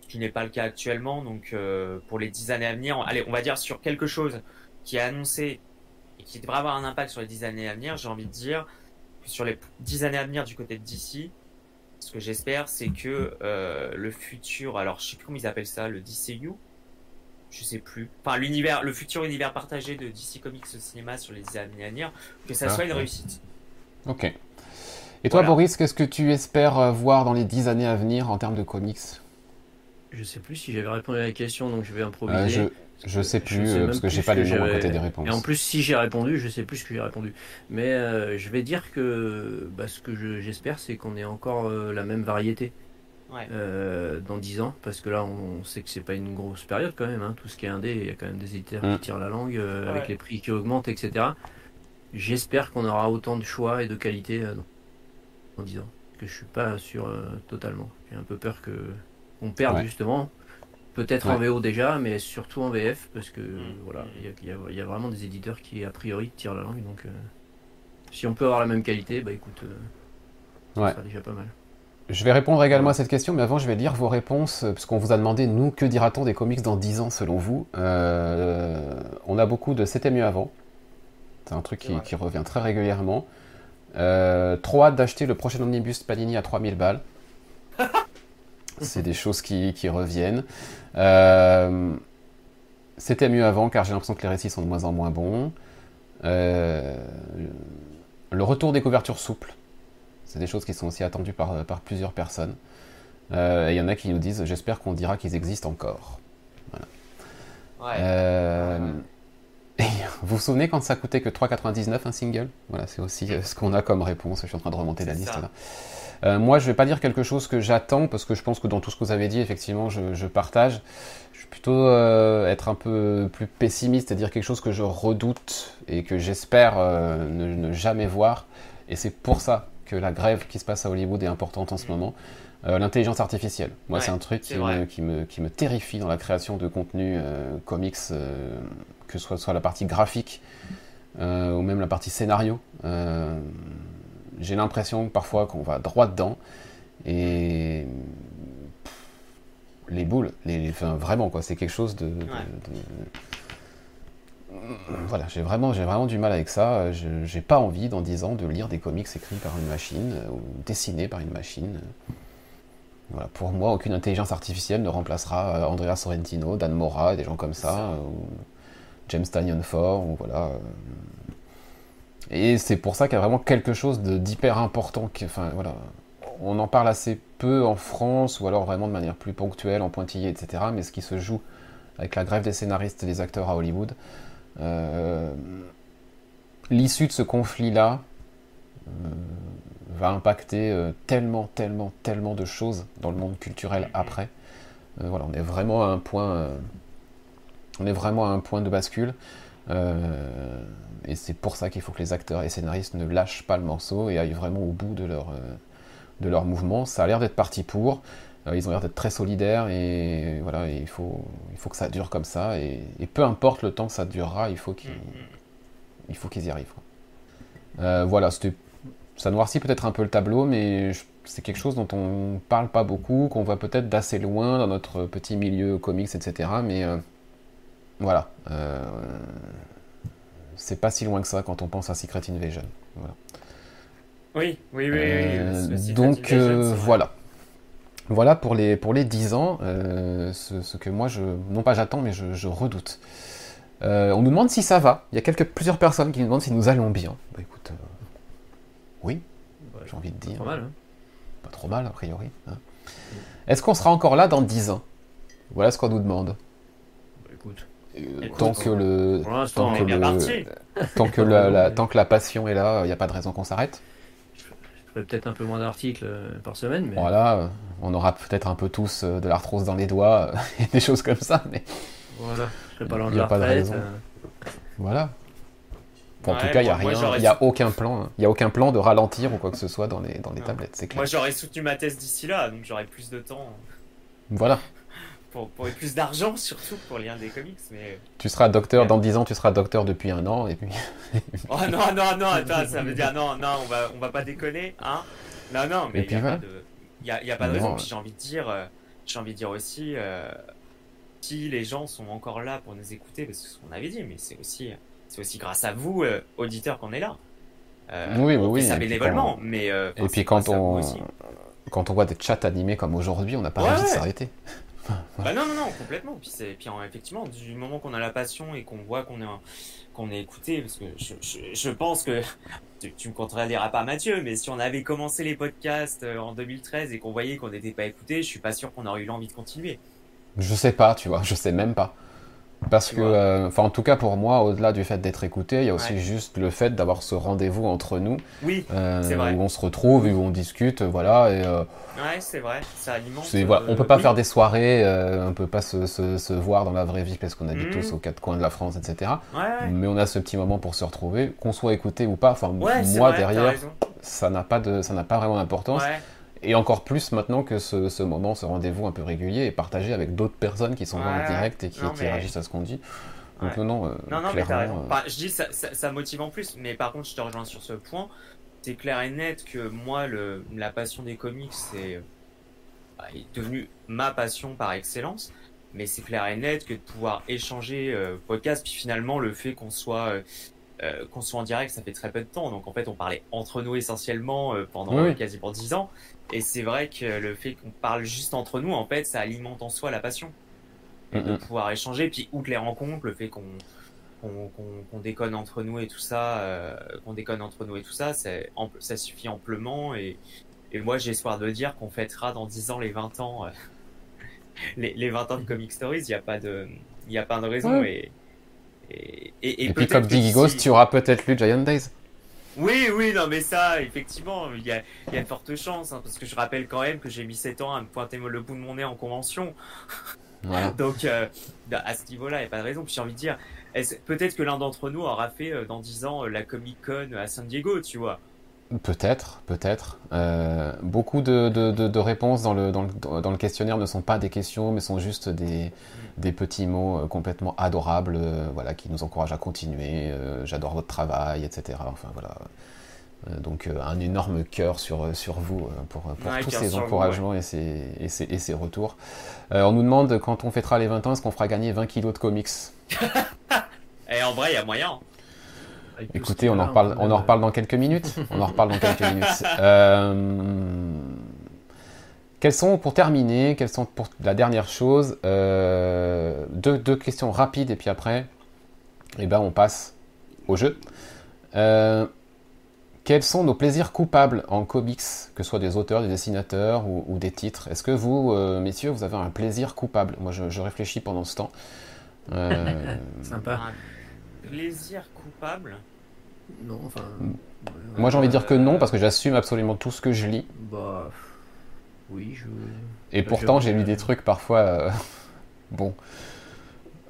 ce qui n'est pas le cas actuellement. Donc, pour les dix années à venir, allez, on va dire sur quelque chose qui est annoncé et qui devrait avoir un impact sur les dix années à venir, j'ai envie de dire que sur les dix années à venir du côté de DC, ce que j'espère, c'est que euh, le futur, alors je sais plus comment ils appellent ça, le DCU, je sais plus. Enfin, l'univers, le futur univers partagé de DC Comics au cinéma sur les années à venir, que ça Ah, soit une ouais. réussite. Ok. Et toi, Voilà. Boris, qu'est-ce que tu espères euh, voir dans les 10 années à venir en termes de comics? Je sais plus si j'avais répondu à la question, donc je vais improviser. Euh, je, je sais Je plus, sais euh, parce que j'ai pas les noms à côté des réponses. Et en plus, si j'ai répondu, je sais plus ce que j'ai répondu. Mais euh, je vais dire que bah, ce que je- j'espère, c'est qu'on ait encore euh, la même variété Ouais. euh, dans 10 ans. Parce que là, on sait que c'est pas une grosse période quand même. hein. Tout ce qui est indé, il y a quand même des éditeurs Mm. qui tirent la langue euh, Ouais. avec les prix qui augmentent, etc. J'espère qu'on aura autant de choix et de qualité euh, dans- dans 10 ans. Que je suis pas sûr euh, totalement. J'ai un peu peur que on Ouais. justement. Peut-être en. VO déjà, mais surtout en VF, parce que Mm. voilà, il y a- y, y vraiment des éditeurs qui a priori tirent la langue, donc euh, si on peut avoir la même qualité, bah écoute, euh, Ouais. ça sera déjà pas mal. Je vais répondre également à cette question, mais avant, je vais lire vos réponses, euh, puisqu'on vous a demandé, nous, que dira-t-on des comics dans 10 ans, selon vous Euh, On a beaucoup de C'était mieux avant. C'est un truc qui revient très régulièrement. Euh, trop hâte d'acheter le prochain omnibus Panini à 3000 balles. C'est des choses qui, qui reviennent. Euh, C'était mieux avant, car j'ai l'impression que les récits sont de moins en moins bons. Euh, le retour des couvertures souples. C'est des choses qui sont aussi attendues par, par plusieurs personnes. Euh, il y en a qui nous disent J'espère qu'on dira qu'ils existent encore. Ouais. Et vous vous souvenez quand ça coûtait que 3,99 un single? Voilà, c'est aussi euh, ce qu'on a comme réponse. Je suis en train de remonter la liste ça. là. Euh, moi, je vais pas dire quelque chose que j'attends parce que je pense que dans tout ce que vous avez dit, effectivement, je, je partage. Je vais plutôt euh, être un peu plus pessimiste et dire quelque chose que je redoute et que j'espère euh, ne, ne jamais voir. Et c'est pour ça que la grève qui se passe à Hollywood est importante en ce moment. Euh, L'intelligence artificielle. Moi, Ouais, c'est un truc qui me, qui, me, qui me terrifie dans la création de contenu comics, que ce soit, soit la partie graphique euh, ou même la partie scénario. Euh, J'ai l'impression parfois qu'on va droit dedans et pff, les boules, les, les- enfin, vraiment quoi, c'est quelque chose de, de- de- voilà, j'ai vraiment, j'ai vraiment du mal avec ça. Je j'ai pas envie dans 10 ans de lire des comics écrits par une machine euh, ou dessinés par une machine. Voilà, pour moi, aucune intelligence artificielle ne remplacera Andrea Sorrentino, Dan Mora, des gens comme ça, ça. ou James Tanyon Ford, ou voilà. euh. Et c'est pour ça qu'il y a vraiment quelque chose d'hyper important. on en parle assez peu en France, ou alors vraiment de manière plus ponctuelle, en pointillé, etc. Mais ce qui se joue avec la grève des scénaristes et des acteurs à Hollywood, euh, l'issue de ce conflit-là euh, va impacter tellement, tellement, tellement de choses dans le monde culturel après. On est vraiment à un point, on est vraiment à un point de bascule. Euh, et c'est pour ça qu'il faut que les acteurs et scénaristes ne lâchent pas le morceau et aillent vraiment au bout de leur, euh, de leur mouvement. Ça a l'air d'être parti pour. Euh, ils ont l'air d'être très solidaires et voilà, il, faut, il faut que ça dure comme ça. Et, peu importe le temps que ça durera, il faut qu'ils il faut qu'ils y arrivent. voilà, ça noircit peut-être un peu le tableau, mais c'est quelque chose dont on parle pas beaucoup, qu'on voit peut-être d'assez loin dans notre petit milieu comics, etc. Mais voilà, euh, c'est pas si loin que ça quand on pense à Secret Invasion. Voilà. Oui, oui, oui. oui, Euh, donc Invasion, euh, voilà. Voilà pour les, pour les 10 ans, ce, ce que moi, je, non pas j'attends, mais je, je redoute. On nous demande si ça va. Il y a quelques, plusieurs personnes qui nous demandent si nous allons bien. Bah écoute, oui, j'ai envie de dire. pas mal, hein. Pas trop mal, a priori. hein. Est-ce qu'on sera encore là dans 10 ans? Voilà ce qu'on nous demande. Écoute, tant que le tant que le- tant que la, la- tant que la passion est là, il n'y a pas de raison qu'on s'arrête. je ferai peut-être un peu moins d'articles euh, par semaine, mais Voilà, euh, on aura peut-être un peu tous euh, de l'arthrose dans les doigts euh, et des choses comme ça, mais voilà, je serai pas loin de la pas de raison. euh, voilà. Bon, en tout cas, il n'y a rien, il a aucun plan, hein. il y a aucun plan de ralentir ou quoi que ce soit dans les dans les tablettes, c'est clair. Moi, j'aurais soutenu ma thèse d'ici là, donc j'aurais plus de temps Voilà, pour, plus d'argent surtout pour lire des comics. Mais tu seras docteur dans 10 ans, tu seras docteur depuis un an et puis oh non non non attends, ça veut dire non non on va on va pas déconner hein. Non non mais il puis y a voilà. y a, y a pas de Non, raison. ouais. J'ai envie de dire euh, j'ai envie de dire aussi euh, si les gens sont encore là pour nous écouter parce que c'est ce qu'on avait dit mais c'est aussi c'est aussi grâce à vous euh, auditeurs qu'on est là. Euh, Oui, oui, on oui, fait ça bénévolement quand- mais euh, et puis quand on quand on voit des chats animés comme aujourd'hui, on n'a pas Ouais, envie de Bah non, non, non, complètement. Puis, c'est, puis en- effectivement, du moment qu'on a la passion et qu'on voit qu'on est, qu'on est écouté, parce que je, je, je pense que tu, tu me contrediras pas, Mathieu, mais si on avait commencé les podcasts euh, en 2013 et qu'on voyait qu'on n'était pas écouté, je suis pas sûr qu'on aurait eu l'envie de continuer. Je sais pas, tu vois, je sais même pas. Parce que, euh, enfin, en tout cas pour moi, au-delà du fait d'être écouté, il y a aussi Ouais. juste le fait d'avoir ce rendez-vous entre nous, Oui, euh, C'est vrai. où on se retrouve, où on discute, voilà. Et euh, ouais, c'est vrai, ça alimente. voilà, on euh, peut pas oui. faire des soirées, euh, on peut pas se, se, se voir dans la vraie vie parce qu'on habite Mhm. tous aux quatre coins de la France, etc. Ouais. Mais on a ce petit moment pour se retrouver, qu'on soit écouté ou pas. Enfin, moi vrai, derrière, ça n'a pas de, ça n'a pas vraiment d'importance. Ouais, Et encore plus maintenant que ce, ce moment, ce rendez-vous un peu régulier est partagé avec d'autres personnes qui sont dans le Ouais, direct et qui, non, qui mais- réagissent à ce qu'on dit. Donc Ouais. non, non, euh, Non, non, mais t'as clairement, raison. euh, Enfin, je dis, ça, ça, ça motive en plus, mais par contre, je te rejoins sur ce point. C'est clair et net que moi, le, la passion des comics, c'est bah, est devenu ma passion par excellence. Mais c'est clair et net que de pouvoir échanger euh, podcast, puis finalement, le fait qu'on soit, euh, qu'on soit en direct, ça fait très peu de temps. Donc en fait, on parlait entre nous essentiellement euh, pendant Oui. quasiment 10 ans. Et c'est vrai que le fait qu'on parle juste entre nous, en fait, ça alimente en soi la passion et de pouvoir échanger. Puis, outre les rencontres, le fait qu'on qu'on déconne entre nous et tout ça, euh, qu'on déconne entre nous et tout ça, ça suffit amplement. Et, et moi, j'ai espoir de dire qu'on fêtera dans 10 ans les 20 ans, les, les 20 ans de Comic Stories. Il n'y a pas de, il y a pas de raison. Et, et, et, et Et, puis comme dit Gigos, tu auras peut-être lu Giant Days. oui, oui, non, mais ça, effectivement, il y a, y a de fortes chances, hein, parce que je rappelle quand même que j'ai mis 7 ans à me pointer le bout de mon nez en convention. Voilà. Donc, euh, à ce niveau-là, il n'y a pas de raison. Puis j'ai envie de dire, peut-être que l'un d'entre nous aura fait euh, dans 10 ans euh, la Comic Con à San Diego, tu vois. Peut-être, peut-être. Euh, beaucoup de, de, de, de réponses dans le, dans, le, dans le questionnaire ne sont pas des questions, mais sont juste des, des petits mots euh, complètement adorables, euh, voilà, qui nous encouragent à continuer. euh, J'adore votre travail, etc. Enfin voilà. Donc un énorme cœur sur, sur vous pour, pour Ouais, tous ces vous, encouragements et, ces, et, ces, et ces retours. On nous demande quand on fêtera les 20 ans, est-ce qu'on fera gagner 20 kilos de comics? Et en vrai, il y a moyen. Écoutez, a on en reparle, peut on en même, reparle dans quelques minutes. On en reparle dans quelques minutes. Euh, quelles sont, pour terminer, quelles sont pour la dernière chose, euh, deux, deux questions rapides et puis après, eh ben, on passe au jeu. Euh, quels sont nos plaisirs coupables en comics, que ce soit des auteurs, des dessinateurs ou, ou des titres? Est-ce que vous, euh, messieurs, vous avez un plaisir coupable? Moi, je, je réfléchis pendant ce temps. Euh, Sympa. Un plaisir coupable? Non, enfin. Moi, j'ai envie de dire que euh, non, parce que j'assume absolument tout ce que je lis. Bah. Oui, je. Et Bah, pourtant, j'ai lu des trucs parfois. euh, bon.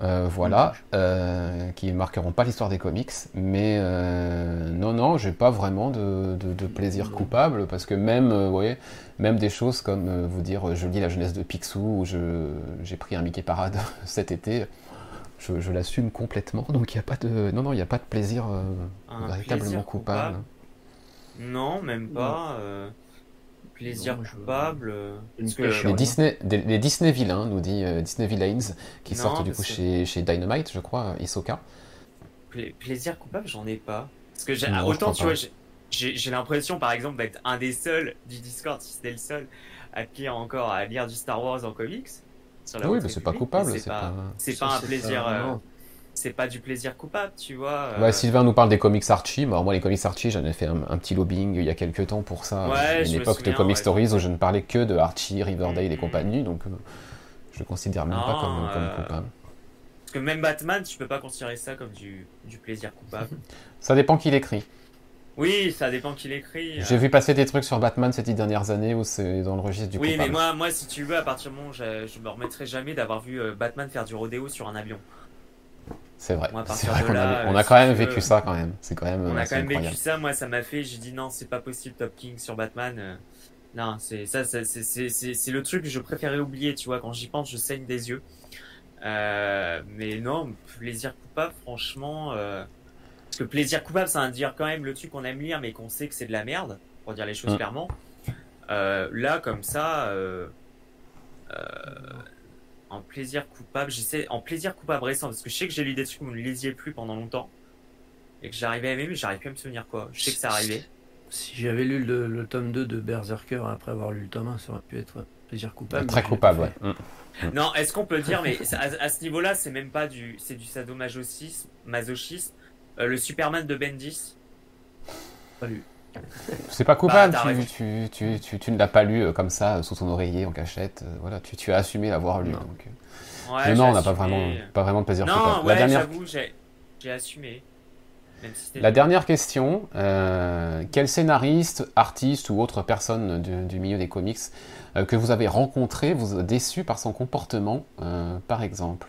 Euh, voilà. euh, qui marqueront pas l'histoire des comics. Mais euh, non, non, j'ai pas vraiment de, de- de plaisir Non. coupable. Parce que même, euh, vous voyez, même des choses comme euh, vous dire, euh, je lis la jeunesse de Picsou ou j'ai pris un Mickey Parade cet été. Je, je l'assume complètement, donc il n'y a pas de, non non, il a pas de plaisir euh, véritablement plaisir coupable. coupable? Non, même pas. euh, plaisir Non, je- coupable. euh, parce que-. Les. Disney, des- les Disney vilains, nous dit euh, Disney Villains, qui Non, sortent du coup que- chez, chez Dynamite, je crois, Isoka. Pla- plaisir coupable, j'en ai pas. Parce que j'ai- autant, tu pas. vois, j'ai- l'impression, par exemple, d'être un des seuls du Discord, si c'était le seul, à lire encore, à lire du Star Wars en comics. Sur la Oui, mais c'est pas coupable. C'est pas, pas... c'est Ça, pas un plaisir. pas- euh, c'est pas du plaisir coupable, tu vois. euh, Ouais, Sylvain nous parle des comics Archie. Bah, moi, les comics Archie, j'en ai fait un, un petit lobbying il y a quelques temps pour ça. Ouais, une me époque de Comic ouais. Stories où je ne parlais que de Archie, Riverdale et Mhm. compagnie, donc euh, je le considère même pas Non, comme, comme euh, coupable. Parce que même Batman, tu peux pas considérer ça comme du, du plaisir coupable. Ça dépend qui l'écrit. Oui, ça dépend qui l'écrit. J'ai vu passer des trucs sur Batman ces dix dernières années où c'est dans le registre du Oui, coupable. mais moi, moi, si tu veux, à partir du moment où je, je me remettrai jamais d'avoir vu euh, Batman faire du rodéo sur un avion. C'est vrai. Moi, vrai qu'on a, là, on euh, a si quand même veux, vécu ça quand même. C'est quand même. On a quand même vécu ça, moi ça m'a fait, j'ai dit non, c'est pas possible Top King sur Batman. euh, non, c'est ça, ça, c'est- le truc que je préférais oublier, tu vois, quand j'y pense, je saigne des yeux. Euh, mais non, plaisir coupable, franchement. euh, Parce que plaisir coupable, ça veut dire quand même le truc qu'on aime lire, mais qu'on sait que c'est de la merde, pour dire les choses clairement. Euh, là, comme ça, euh, euh, en plaisir coupable, j'essaie, en plaisir coupable récent, parce que je sais que j'ai lu des trucs que vous ne lisiez plus pendant longtemps, et que j'arrivais à aimer, mais j'arrive plus à me souvenir quoi. Je sais que ça arrivait. Si j'avais lu le, le tome 2 de Berserker après avoir lu le tome 1, ça aurait pu être plaisir coupable. Très coupable, ouais. Non, est-ce qu'on peut dire, mais à, à ce niveau-là, c'est même pas du, c'est du sadomasochisme, masochisme. Euh, le Superman de Bendis, Pas lu. C'est pas coupable, Bah, tu, raison. tu, tu, tu, tu ne l'as pas lu euh, comme ça, euh, sous ton oreiller, en cachette. voilà, tu, tu as assumé l'avoir lu. Non. Donc, ouais, mais j'ai non, on n'a pas vraiment, pas vraiment de plaisir Non, coupable. ouais, la, dernière, j'avoue, j'ai, j'ai assumé. Même si c'était la dernière question euh, quel scénariste, artiste ou autre personne du, du milieu des comics euh, que vous avez rencontré vous a déçu par son comportement, euh, par exemple?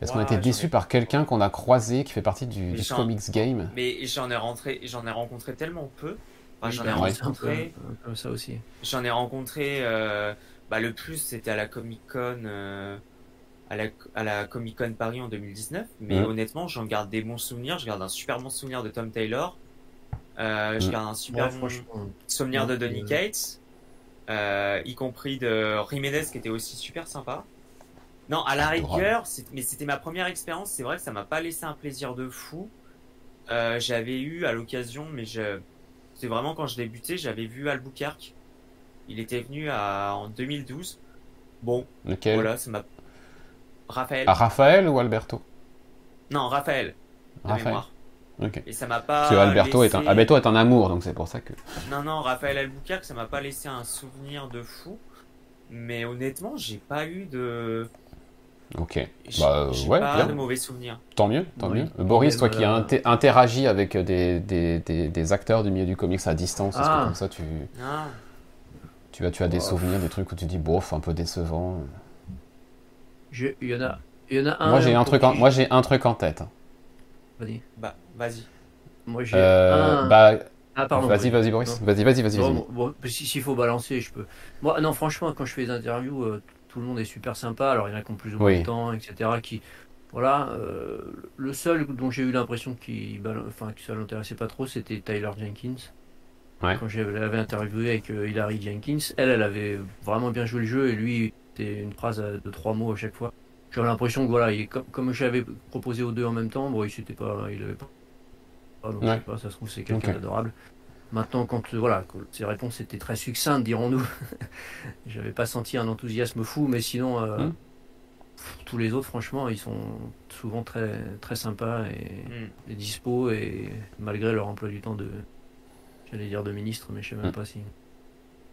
Est-ce qu'on a été déçu ai- par quelqu'un qu'on a croisé qui fait partie du, comics game Mais j'en ai rentré, j'en ai rencontré tellement peu. Enfin, j'en bah, ai rencontré, peu ça aussi. j'en ai rencontré. euh, bah, le plus, c'était à la Comic Con, euh, à la, à la Comic Con Paris en 2019. Mais honnêtement, j'en garde des bons souvenirs. Je garde un super bon souvenir de Tom Taylor. Euh, Je Mhm. garde un super Ouais, bon souvenir de Donny Cates, euh, y compris de Jiménez qui était aussi super sympa. Non, à la rigueur, mais c'était ma première expérience. C'est vrai que ça m'a pas laissé un plaisir de fou. Euh, j'avais eu à l'occasion, mais je, c'est vraiment quand je débutais, j'avais vu Albuquerque. Il était venu à, en 2012. Bon, Lequel? voilà, ça m'a. Raphaël. À Raphaël ou Alberto? Non, Raphaël. De Raphaël. mémoire. Ok. Et ça m'a pas. Parce que Alberto, est un, Alberto est un amour, donc c'est pour ça que. Non, non, Raphaël Albuquerque, ça m'a pas laissé un souvenir de fou. Mais honnêtement, j'ai pas eu de. Ok. J'ai Bah, j'ai ouais, pas bien. de mauvais souvenirs. Tant mieux, tant Oui. mieux. Euh, Boris, toi qui as euh, inté- interagi avec des, des, des, des acteurs du milieu du comics à distance, est-ce que Ah. comme ça tu, Ah, tu, as, tu as des Oh. souvenirs, des trucs où tu dis bof, un peu décevant Je- Il y en a, il y en a un. Moi j'ai un truc, en, qui- moi j'ai un truc en tête. Vas-y. bah, vas-y. Moi j'ai Euh, un. bah, Ah pardon. vas-y, vas-y Boris, vas-y, vas-y, vas-y. Bon, vas-y. bon, bon, si- s'il faut balancer, je peux. Moi, non, franchement, quand je fais des interviews, euh, tout le monde est super sympa. Alors, il y en a qui ont plus ou moins Oui. de temps, etc. Qui, voilà, euh, le seul dont j'ai eu l'impression qu'il, bal- enfin, que ça l'intéressait pas trop, c'était Tyler Jenkins. Ouais. Quand je l'avais interviewé avec euh, Hilary Jenkins, elle, elle avait vraiment bien joué le jeu et lui, c'était une phrase de trois mots à chaque fois. J'avais l'impression que voilà, il, comme, comme j'avais proposé aux deux en même temps, bon, il s'était pas, il avait pas. ah, donc, je Ouais. sais pas, ça se trouve c'est quelqu'un Ok. d'adorable. Maintenant, quand euh, voilà, ses réponses étaient très succinctes, dirons-nous, j'avais pas senti un enthousiasme fou, mais sinon, euh, Hmm. pff, tous les autres, franchement, ils sont souvent très très sympas et, et dispo et malgré leur emploi du temps de, j'allais dire de ministre, mais je sais même Hmm. pas si.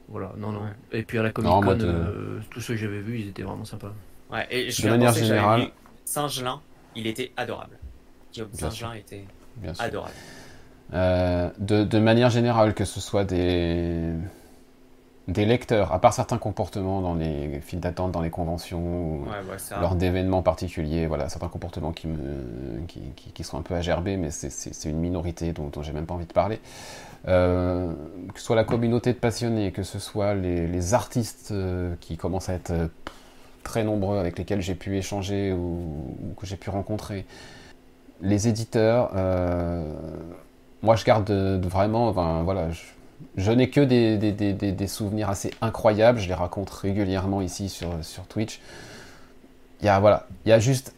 Voilà, non, non. Ouais. Et puis à la Comic Con, de- euh, tous ceux que j'avais vus, ils étaient vraiment sympas. Ouais, et je De manière générale- Saint-Gelin, il était adorable. Guillaume Saint-Gelin était Bien sûr. Euh, de, de manière générale, que ce soit des, des lecteurs, à part certains comportements dans les files d'attente, dans les conventions, ou Ouais, ouais, ça. lors d'événements particuliers, voilà, certains comportements qui, me, qui, qui- qui sont un peu agerbés, mais c'est- une minorité dont, dont j'ai même pas envie de parler. Euh, que ce soit la communauté de passionnés, que ce soit les, les artistes euh, qui commencent à être euh, très nombreux avec lesquels j'ai pu échanger ou, ou que j'ai pu rencontrer, les éditeurs, moi je garde de- de vraiment, enfin, voilà, je, n'ai que des, des- des- des- des souvenirs assez incroyables, je les raconte régulièrement ici sur, sur Twitch. Il y a, voilà, il y a juste,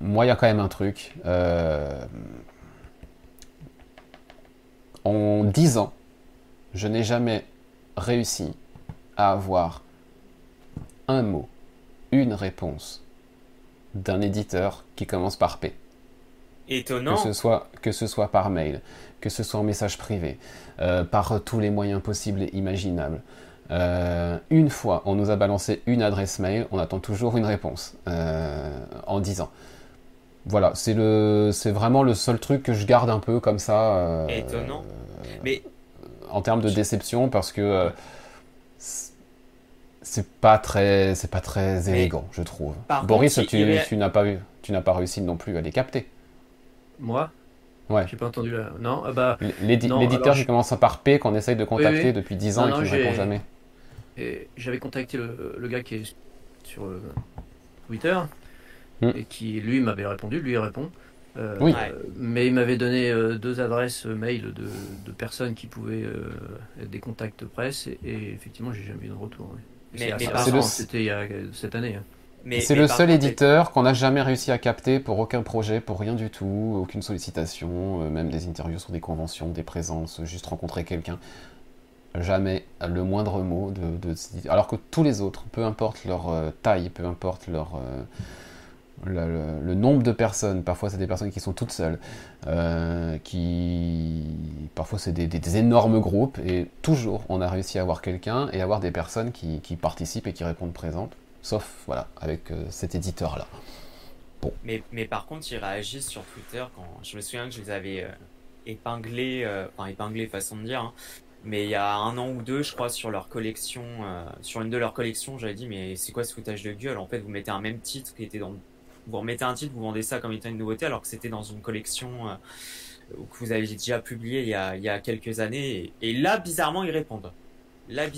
moi il y a quand même un truc. euh, en 10 ans, je n'ai jamais réussi à avoir un mot, une réponse d'un éditeur qui commence par P. Étonnant. Que ce, soit, que ce soit par mail, que ce soit en message privé, euh, par tous les moyens possibles et imaginables. Euh, une fois, on nous a balancé une adresse mail, on attend toujours une réponse euh, en 10 ans. voilà, c'est le, c'est vraiment le seul truc que je garde un peu comme ça. euh, Étonnant. Mais en termes de déception parce que euh, c'est- pas très c'est pas très Mais, élégant je trouve Boris contre, tu, il ré- tu n'as pas eu tu n'as pas réussi non plus à les capter Moi Ouais. J'ai pas entendu là. Non, ah bah, l'éditeur qui je- commence par P qu'on essaye de contacter oui. depuis 10 ans Non, et qui ne répond jamais et j'avais contacté le, le gars qui est sur euh, Twitter Hmm. et qui lui m'avait répondu, lui il répond. Euh, Oui. Mais il m'avait donné euh, deux adresses mail de, de personnes qui pouvaient euh, être des contacts presse et, et effectivement j'ai jamais eu de retour. ouais. Mais- mais contre- c'était il y a cette année. hein. C'est le seul éditeur qu'on n'a jamais réussi à capter pour aucun projet pour rien du tout aucune sollicitation euh, même des interviews sur des conventions des présences juste rencontrer quelqu'un. Jamais le moindre mot de, de- alors que tous les autres peu importe leur euh, taille peu importe leur euh, le, le- le nombre de personnes, parfois c'est des personnes qui sont toutes seules, euh, qui parfois c'est des, des- des énormes groupes, et toujours on a réussi à avoir quelqu'un et avoir des personnes qui, qui participent et qui répondent présentes, sauf voilà avec euh, cet éditeur-là. Mais, mais par contre, ils réagissent sur Twitter quand je me souviens que je les avais euh, épinglés, euh, enfin épinglés façon de dire, hein. mais il y a un an ou deux, je crois, sur leur collection, euh, sur une de leurs collections, j'avais dit mais c'est quoi ce foutage de gueule? En fait, vous mettez un même titre qui était dans, vous remettez un titre, vous vendez ça comme étant une nouveauté, alors que c'était dans une collection que vous aviez déjà publiée il y a, quelques années. Et là, bizarrement, ils répondent.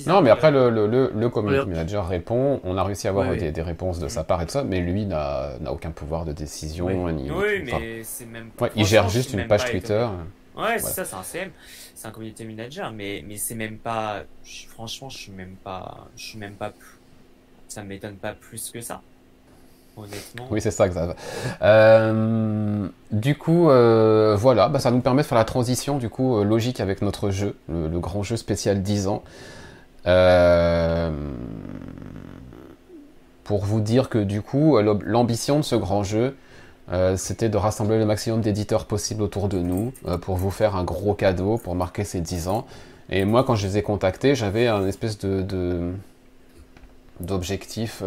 Non, mais après le, le, le, le community manager répond, on a réussi à avoir Oui, oui. des, des réponses de sa part et tout ça, mais lui n'a n'a aucun pouvoir de décision. Oui. ni- Oui, enfin, mais c'est même. ouais, il gère juste une page pas Twitter. Ouais, c'est ça, c'est un CM, c'est un community manager, mais, mais c'est même pas. je- franchement, je suis même pas. Je suis même pas. plus- Ça m'étonne pas plus que ça. Honnêtement. Oui, c'est ça, Xav. Euh, du coup, euh, voilà, bah, ça nous permet de faire la transition du coup euh, logique avec notre jeu, le, le grand jeu spécial 10 ans. Euh, pour vous dire que du coup, euh, l'ambition de ce grand jeu, euh, c'était de rassembler le maximum d'éditeurs possible autour de nous pour vous faire un gros cadeau pour marquer ces 10 ans. Et moi, quand je les ai contactés, j'avais un espèce de d'objectif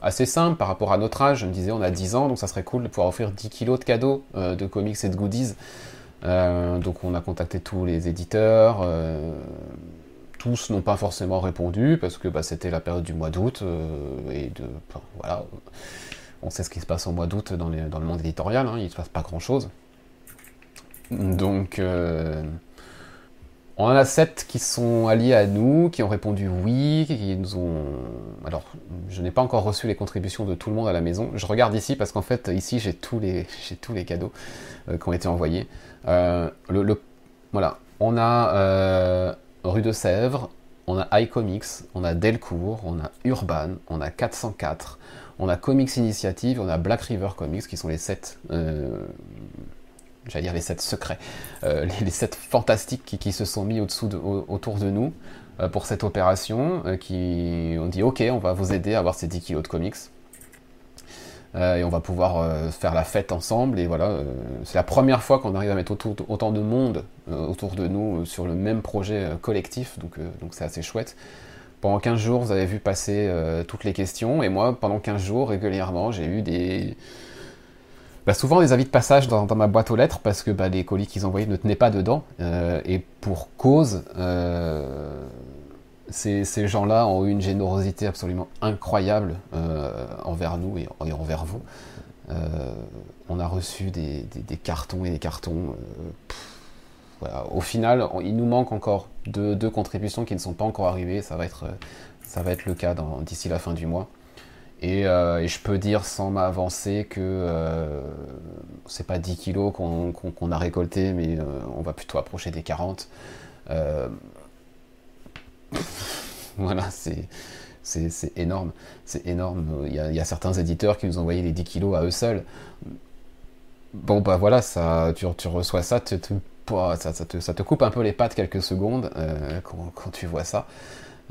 assez simple par rapport à notre âge. Je me disais, on a 10 ans, donc ça serait cool de pouvoir offrir 10 kilos de cadeaux, de comics et de goodies. Donc on a contacté tous les éditeurs. Tous n'ont pas forcément répondu parce que bah, c'était la période du mois d'août euh, et de voilà. On sait ce qui se passe au mois d'août dans, dans le monde éditorial hein, il se passe pas grand chose donc euh, on en a sept qui sont alliés à nous qui ont répondu oui qui nous ont alors je n'ai pas encore reçu les contributions de tout le monde à la maison. Je regarde ici parce qu'en fait ici j'ai tous les j'ai tous les cadeaux euh, qui ont été envoyés. Le, voilà. On a Rue de Sèvres, on a iComics, on a Delcourt, on a Urban, on a 404, on a Comics Initiative, on a Black River Comics, qui sont les sept, euh, j'allais dire les sept secrets, euh, les, sept fantastiques qui, se sont mis autour de nous euh, pour cette opération, qui ont dit ok, on va vous aider à avoir ces 10 kilos de comics. Euh, et on va pouvoir euh, faire la fête ensemble. Et voilà, euh, c'est la première fois qu'on arrive à mettre autant, de monde autour de nous sur le même projet collectif. Donc c'est assez chouette. Pendant 15 jours, vous avez vu passer toutes les questions. Et moi, pendant 15 jours, régulièrement, j'ai eu des. Bah, souvent des avis de passage dans, ma boîte aux lettres parce que bah, les colis qu'ils envoyaient ne tenaient pas dedans. Et pour cause, ces, ces gens-là ont eu une générosité absolument incroyable euh, envers nous et, envers vous. Euh, on a reçu des, des- cartons et des cartons. euh. Au final, il nous manque encore deux, deux contributions qui ne sont pas encore arrivées. Ça va être, ça va être le cas d'ici la fin du mois. Et, je peux dire sans m'avancer que c'est pas 10 kilos qu'on qu'on a récolté, mais on va plutôt approcher des 40. Voilà, c'est énorme. C'est énorme. Il y, a, certains éditeurs qui nous ont envoyé les 10 kilos à eux seuls. Bon, bah voilà, ça, tu, reçois ça, ça, te, coupe un peu les pattes quelques secondes euh, quand, tu vois ça.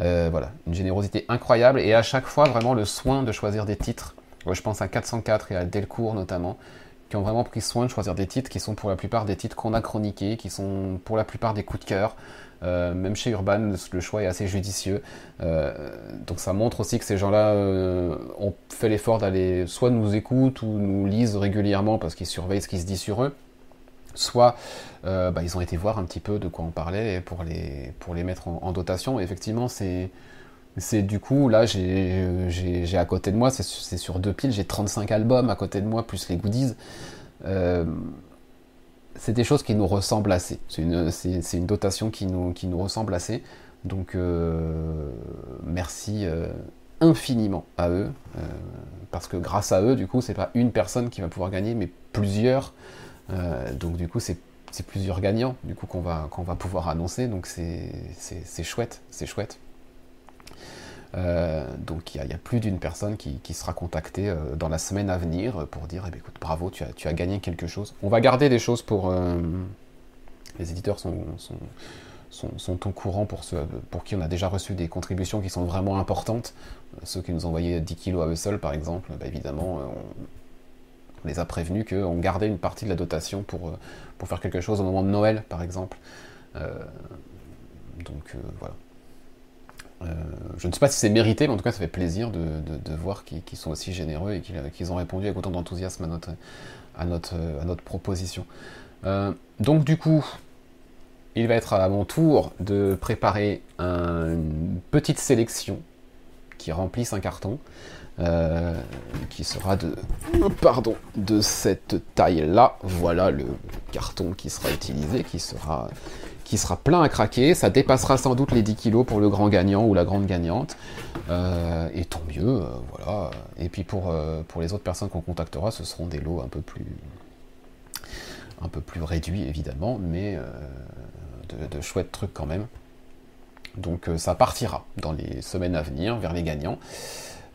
Euh, voilà, une générosité incroyable et à chaque fois vraiment le soin de choisir des titres. Je pense à 404 et à Delcourt notamment, qui ont vraiment pris soin de choisir des titres qui sont pour la plupart des titres qu'on a chroniqués, qui sont pour la plupart des coups de cœur. Euh, même chez Urban, le choix est assez judicieux. Euh, donc ça montre aussi que ces gens-là euh, ont fait l'effort d'aller soit nous écoutent ou nous lisent régulièrement parce qu'ils surveillent ce qui se dit sur eux, soit bah, ils ont été voir un petit peu de quoi on parlait pour les, pour les mettre en, dotation. effectivement, c'est c'est du coup, là, j'ai à côté de moi, c'est sur deux piles, j'ai 35 albums à côté de moi, plus les goodies c'est des choses qui nous ressemblent assez. C'est une, dotation qui nous, qui nous ressemble assez. Donc euh, merci euh, infiniment à eux. Euh, parce que grâce à eux, du coup, c'est pas une personne qui va pouvoir gagner, mais plusieurs. donc du coup, c'est plusieurs gagnants du coup qu'on va, qu'on va pouvoir annoncer. Donc c'est chouette, c'est chouette. Euh, donc il y, a plus d'une personne qui, sera contactée euh, dans la semaine à venir pour dire eh ben, écoute, bravo, tu as, gagné quelque chose. On va garder des choses pour. Euh, les éditeurs sont, sont, au courant pour ceux pour qui on a déjà reçu des contributions qui sont vraiment importantes. Ceux qui nous envoyé 10 kilos à eux seuls, par exemple, bah, évidemment, on, les a prévenus qu'on gardait une partie de la dotation pour, pour faire quelque chose au moment de Noël, par exemple. donc voilà. Euh, je ne sais pas si c'est mérité, mais en tout cas, ça fait plaisir de, voir qu'ils sont aussi généreux et qu'ils ont répondu avec autant d'enthousiasme à notre, proposition. Euh, donc, du coup, il va être à mon tour de préparer une petite sélection qui remplisse un carton. Euh, qui sera de, pardon, de cette taille-là. Voilà le carton qui sera utilisé, qui sera qui sera plein à craquer. Ça dépassera sans doute les 10 kilos pour le grand gagnant ou la grande gagnante. Euh, et tant mieux, euh, voilà. Et puis pour, euh, pour les autres personnes qu'on contactera, ce seront des lots un peu plus, un peu plus réduits évidemment, mais de, chouettes trucs quand même. Donc ça partira dans les semaines à venir vers les gagnants.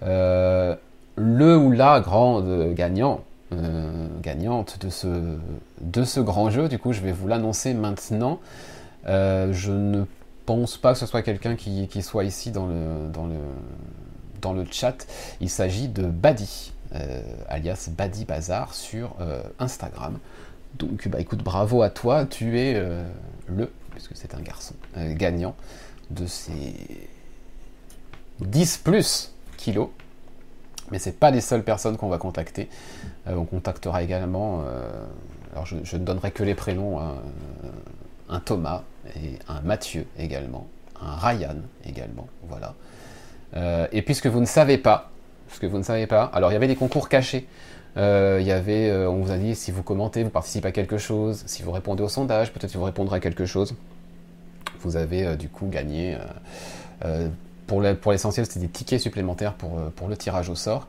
le ou la grande gagnant, gagnante de ce, de ce grand jeu. Du coup, je vais vous l'annoncer maintenant. Euh, je ne pense pas que ce soit quelqu'un qui, soit ici dans le, dans le, dans le chat. Il s'agit de Badi, euh, alias Badi Bazar sur euh, Instagram. Donc bah écoute, bravo à toi, tu es le, puisque c'est un garçon, gagnant de ces 10 plus kilos. Mais c'est pas les seules personnes qu'on va contacter. on contactera également, alors je, ne donnerai que les prénoms, hein, un Thomas et un Mathieu également, un Ryan également, voilà. Euh, et puisque vous ne savez pas, que vous ne savez pas, alors il y avait des concours cachés. Euh, il y avait, euh, on vous a dit si vous commentez, vous participez à quelque chose, si vous répondez au sondage, peut-être vous répondrez à quelque chose. Vous avez du coup gagné. pour l'essentiel, c'était des tickets supplémentaires pour le tirage au sort.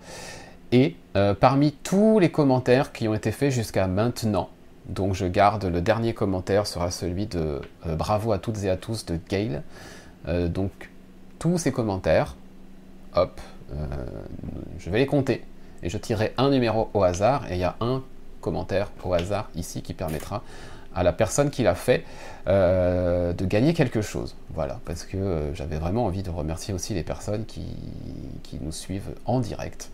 Et parmi tous les commentaires qui ont été faits jusqu'à maintenant, donc je garde le dernier commentaire sera celui de euh, bravo à toutes et à tous de Gail. Euh, donc tous ces commentaires, hop, euh, je vais les compter et je tirerai un numéro au hasard et il y a un commentaire au hasard ici qui permettra à la personne qui l'a fait de gagner quelque chose. Voilà, parce que j'avais vraiment envie de remercier aussi les personnes qui, qui nous suivent en direct.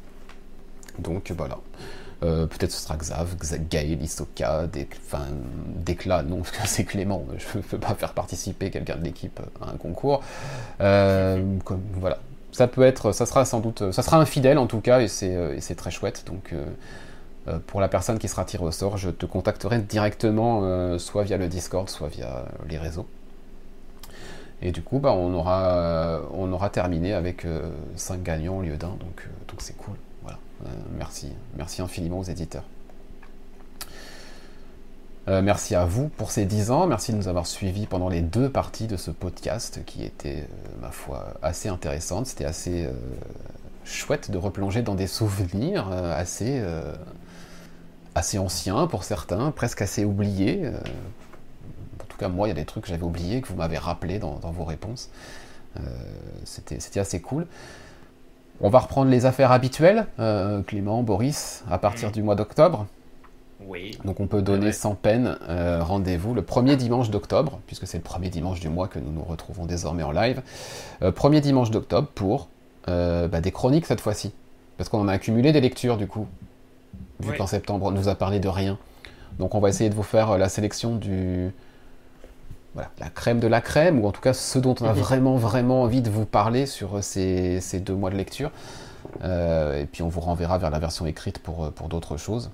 Donc voilà. Euh, peut-être ce sera Xav, Gaël, Isoka, enfin, Déclat, non, parce que c'est Clément, je ne peux pas faire participer quelqu'un de l'équipe à un concours. Euh, voilà, ça peut être, ça sera sans doute, ça sera un fidèle en tout cas, et c'est euh, très chouette. Donc pour la personne qui sera tirée au sort, je te contacterai directement, soit via le Discord, soit via les réseaux. Et du coup, bah, on, aura, on aura terminé avec 5 gagnants au lieu d'un, donc c'est cool. Euh, merci, merci infiniment aux éditeurs. Euh, merci à vous pour ces 10 ans, merci de nous avoir suivis pendant les deux parties de ce podcast qui était, euh, ma foi, assez intéressante. C'était assez chouette de replonger dans des souvenirs assez, anciens pour certains, presque assez oubliés. en tout cas, moi, il y a des trucs que j'avais oubliés que vous m'avez rappelé dans, dans, vos réponses. C'était assez cool. On va reprendre les affaires habituelles, euh, Clément, Boris, à partir mm. du mois d'octobre. Oui. Donc on peut donner sans peine euh, rendez-vous le premier dimanche d'octobre, puisque c'est le premier dimanche du mois que nous nous retrouvons désormais en live. Euh, premier dimanche d'octobre pour bah, des chroniques cette fois-ci. Parce qu'on en a accumulé des lectures du coup. vu qu'en septembre, on nous a parlé de rien. Donc on va essayer de vous faire la sélection du... Voilà, la crème de la crème, ou en tout cas ce dont on a Mhm. vraiment, vraiment envie de vous parler sur euh, ces, ces deux mois de lecture. Euh, et puis on vous renverra vers la version écrite pour, euh, pour d'autres choses.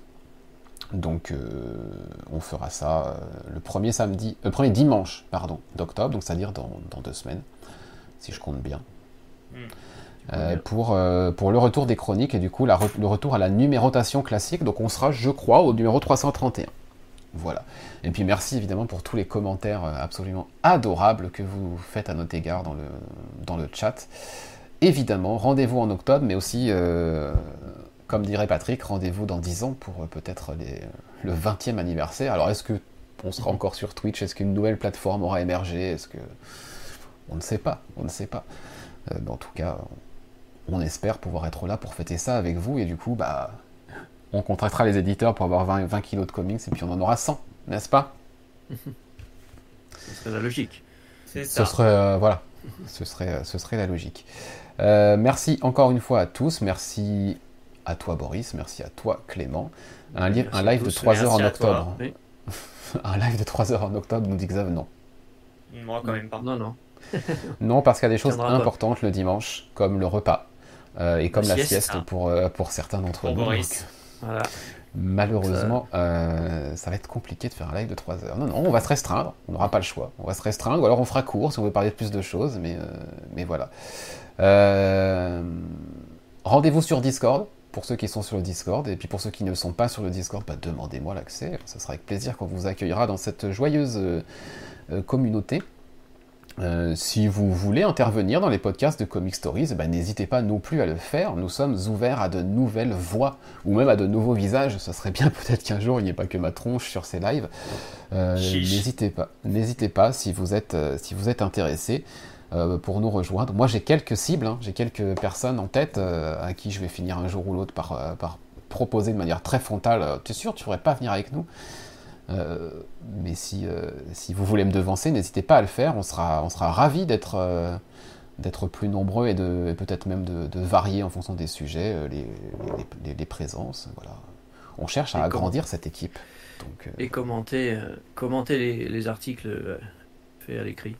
Donc euh, on fera ça euh, le premier samedi, le premier dimanche, pardon, d'octobre, donc c'est-à-dire dans, dans deux semaines, si je compte bien. Euh, bien. pour, euh, pour le retour des chroniques et du coup la re- le retour à la numérotation classique. Donc on sera, je crois, au numéro 331. Voilà. Et puis merci évidemment pour tous les commentaires euh, absolument adorables que vous faites à notre égard dans le, dans le chat. Évidemment, rendez-vous en octobre, mais aussi, euh, comme dirait Patrick, rendez-vous dans 10 ans pour euh, peut-être le 20e anniversaire. Alors est-ce que on sera encore sur Twitch? Est-ce qu'une nouvelle plateforme aura émergé? Est-ce que on ne sait pas, on ne sait pas. Euh, mais en tout cas, on espère pouvoir être là pour fêter ça avec vous et du coup, bah, on contractera les éditeurs pour avoir 20, 20 kilos de comics et puis on en aura 100, n'est-ce pas? Ce serait la logique. C'est Ce ça. serait, euh, voilà, ce serait, ce serait la logique. Euh, merci encore une fois à tous, merci à toi Boris, merci à toi Clément. Un, li- live de tous. 3 heures en octobre. Oui. Un live de 3 heures en octobre, nous dit Xav, non. Moi, quand même pas. Non, non. Non, parce qu'il y a des choses pas. importantes le dimanche, comme le repas euh, et comme la, sieste. sieste pour, euh, pour certains d'entre Pour nous. Boris. donc, Malheureusement, euh, ça va être compliqué de faire un live de 3 heures. Non, non, on va se restreindre, on n'aura pas le choix. On va se restreindre, ou alors on fera court si on veut parler de plus de choses, mais, euh, voilà. Euh, Rendez-vous sur Discord, pour ceux qui sont sur le Discord, et puis pour ceux qui ne sont pas sur le Discord, bah, demandez-moi l'accès. Ça sera avec plaisir qu'on vous accueillera dans cette joyeuse communauté. Euh, si vous voulez intervenir dans les podcasts de Comic Stories, eh ben, n'hésitez pas non plus à le faire. Nous sommes ouverts à de nouvelles voix ou même à de nouveaux visages. Ça serait bien peut-être qu'un jour il n'y ait pas que ma tronche sur ces lives. Euh, n'hésitez pas, n'hésitez pas si vous êtes, euh, si vous êtes intéressé euh, pour nous rejoindre. Moi j'ai quelques cibles, hein. j'ai quelques personnes en tête à qui je vais finir un jour ou l'autre par, par proposer de manière très frontale. T'es sûr, tu ne pourrais pas venir avec nous? Euh, mais si, euh, si vous voulez me devancer, n'hésitez pas à le faire. On sera, on sera ravis d'être euh, d'être plus nombreux et, de, et peut-être même de, de varier en fonction des sujets, les, les, les- les présences. Voilà. On cherche à Et agrandir cette équipe. Donc, Et commenter, commenter les, les articles faits à l'écrit.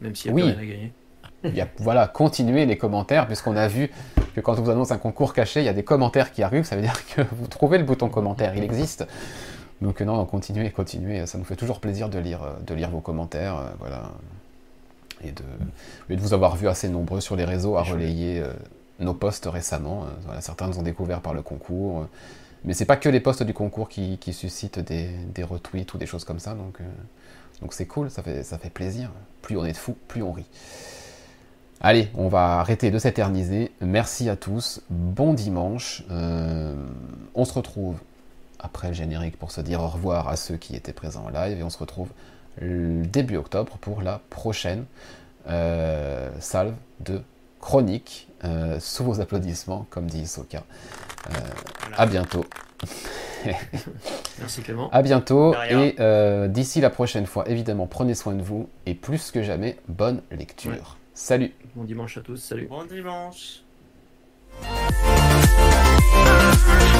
Même s'il n'y a Oui. rien à gagner. il y a, voilà, continuez les commentaires, puisqu'on a vu que quand on vous annonce un concours caché, il y a des commentaires qui arrivent. Ça veut dire que vous trouvez le bouton commentaire, il existe. Donc non, continuez, continuez. Ça nous fait toujours plaisir de lire, euh, de lire vos commentaires, euh, voilà, et de, et de vous avoir vu assez nombreux sur les réseaux à relayer euh, nos posts récemment. Voilà, certains nous ont découvert par le concours, mais c'est pas que les posts du concours qui, qui suscitent des, des retweets ou des choses comme ça. Donc, euh, donc c'est cool, ça fait, ça fait plaisir. Plus on est de fous, plus on rit. Allez, on va arrêter de s'éterniser. Merci à tous. Bon dimanche. Euh, on se retrouve après le générique pour se dire au revoir à ceux qui étaient présents en live et on se retrouve le début octobre pour la prochaine euh, salve de chronique euh, sous vos applaudissements, comme dit Soka. Euh, Voilà. à bientôt. Merci Clément. À bientôt et euh, d'ici la prochaine fois, évidemment, prenez soin de vous et plus que jamais, bonne lecture. Ouais. Salut Bon dimanche à tous. Salut. Bon dimanche.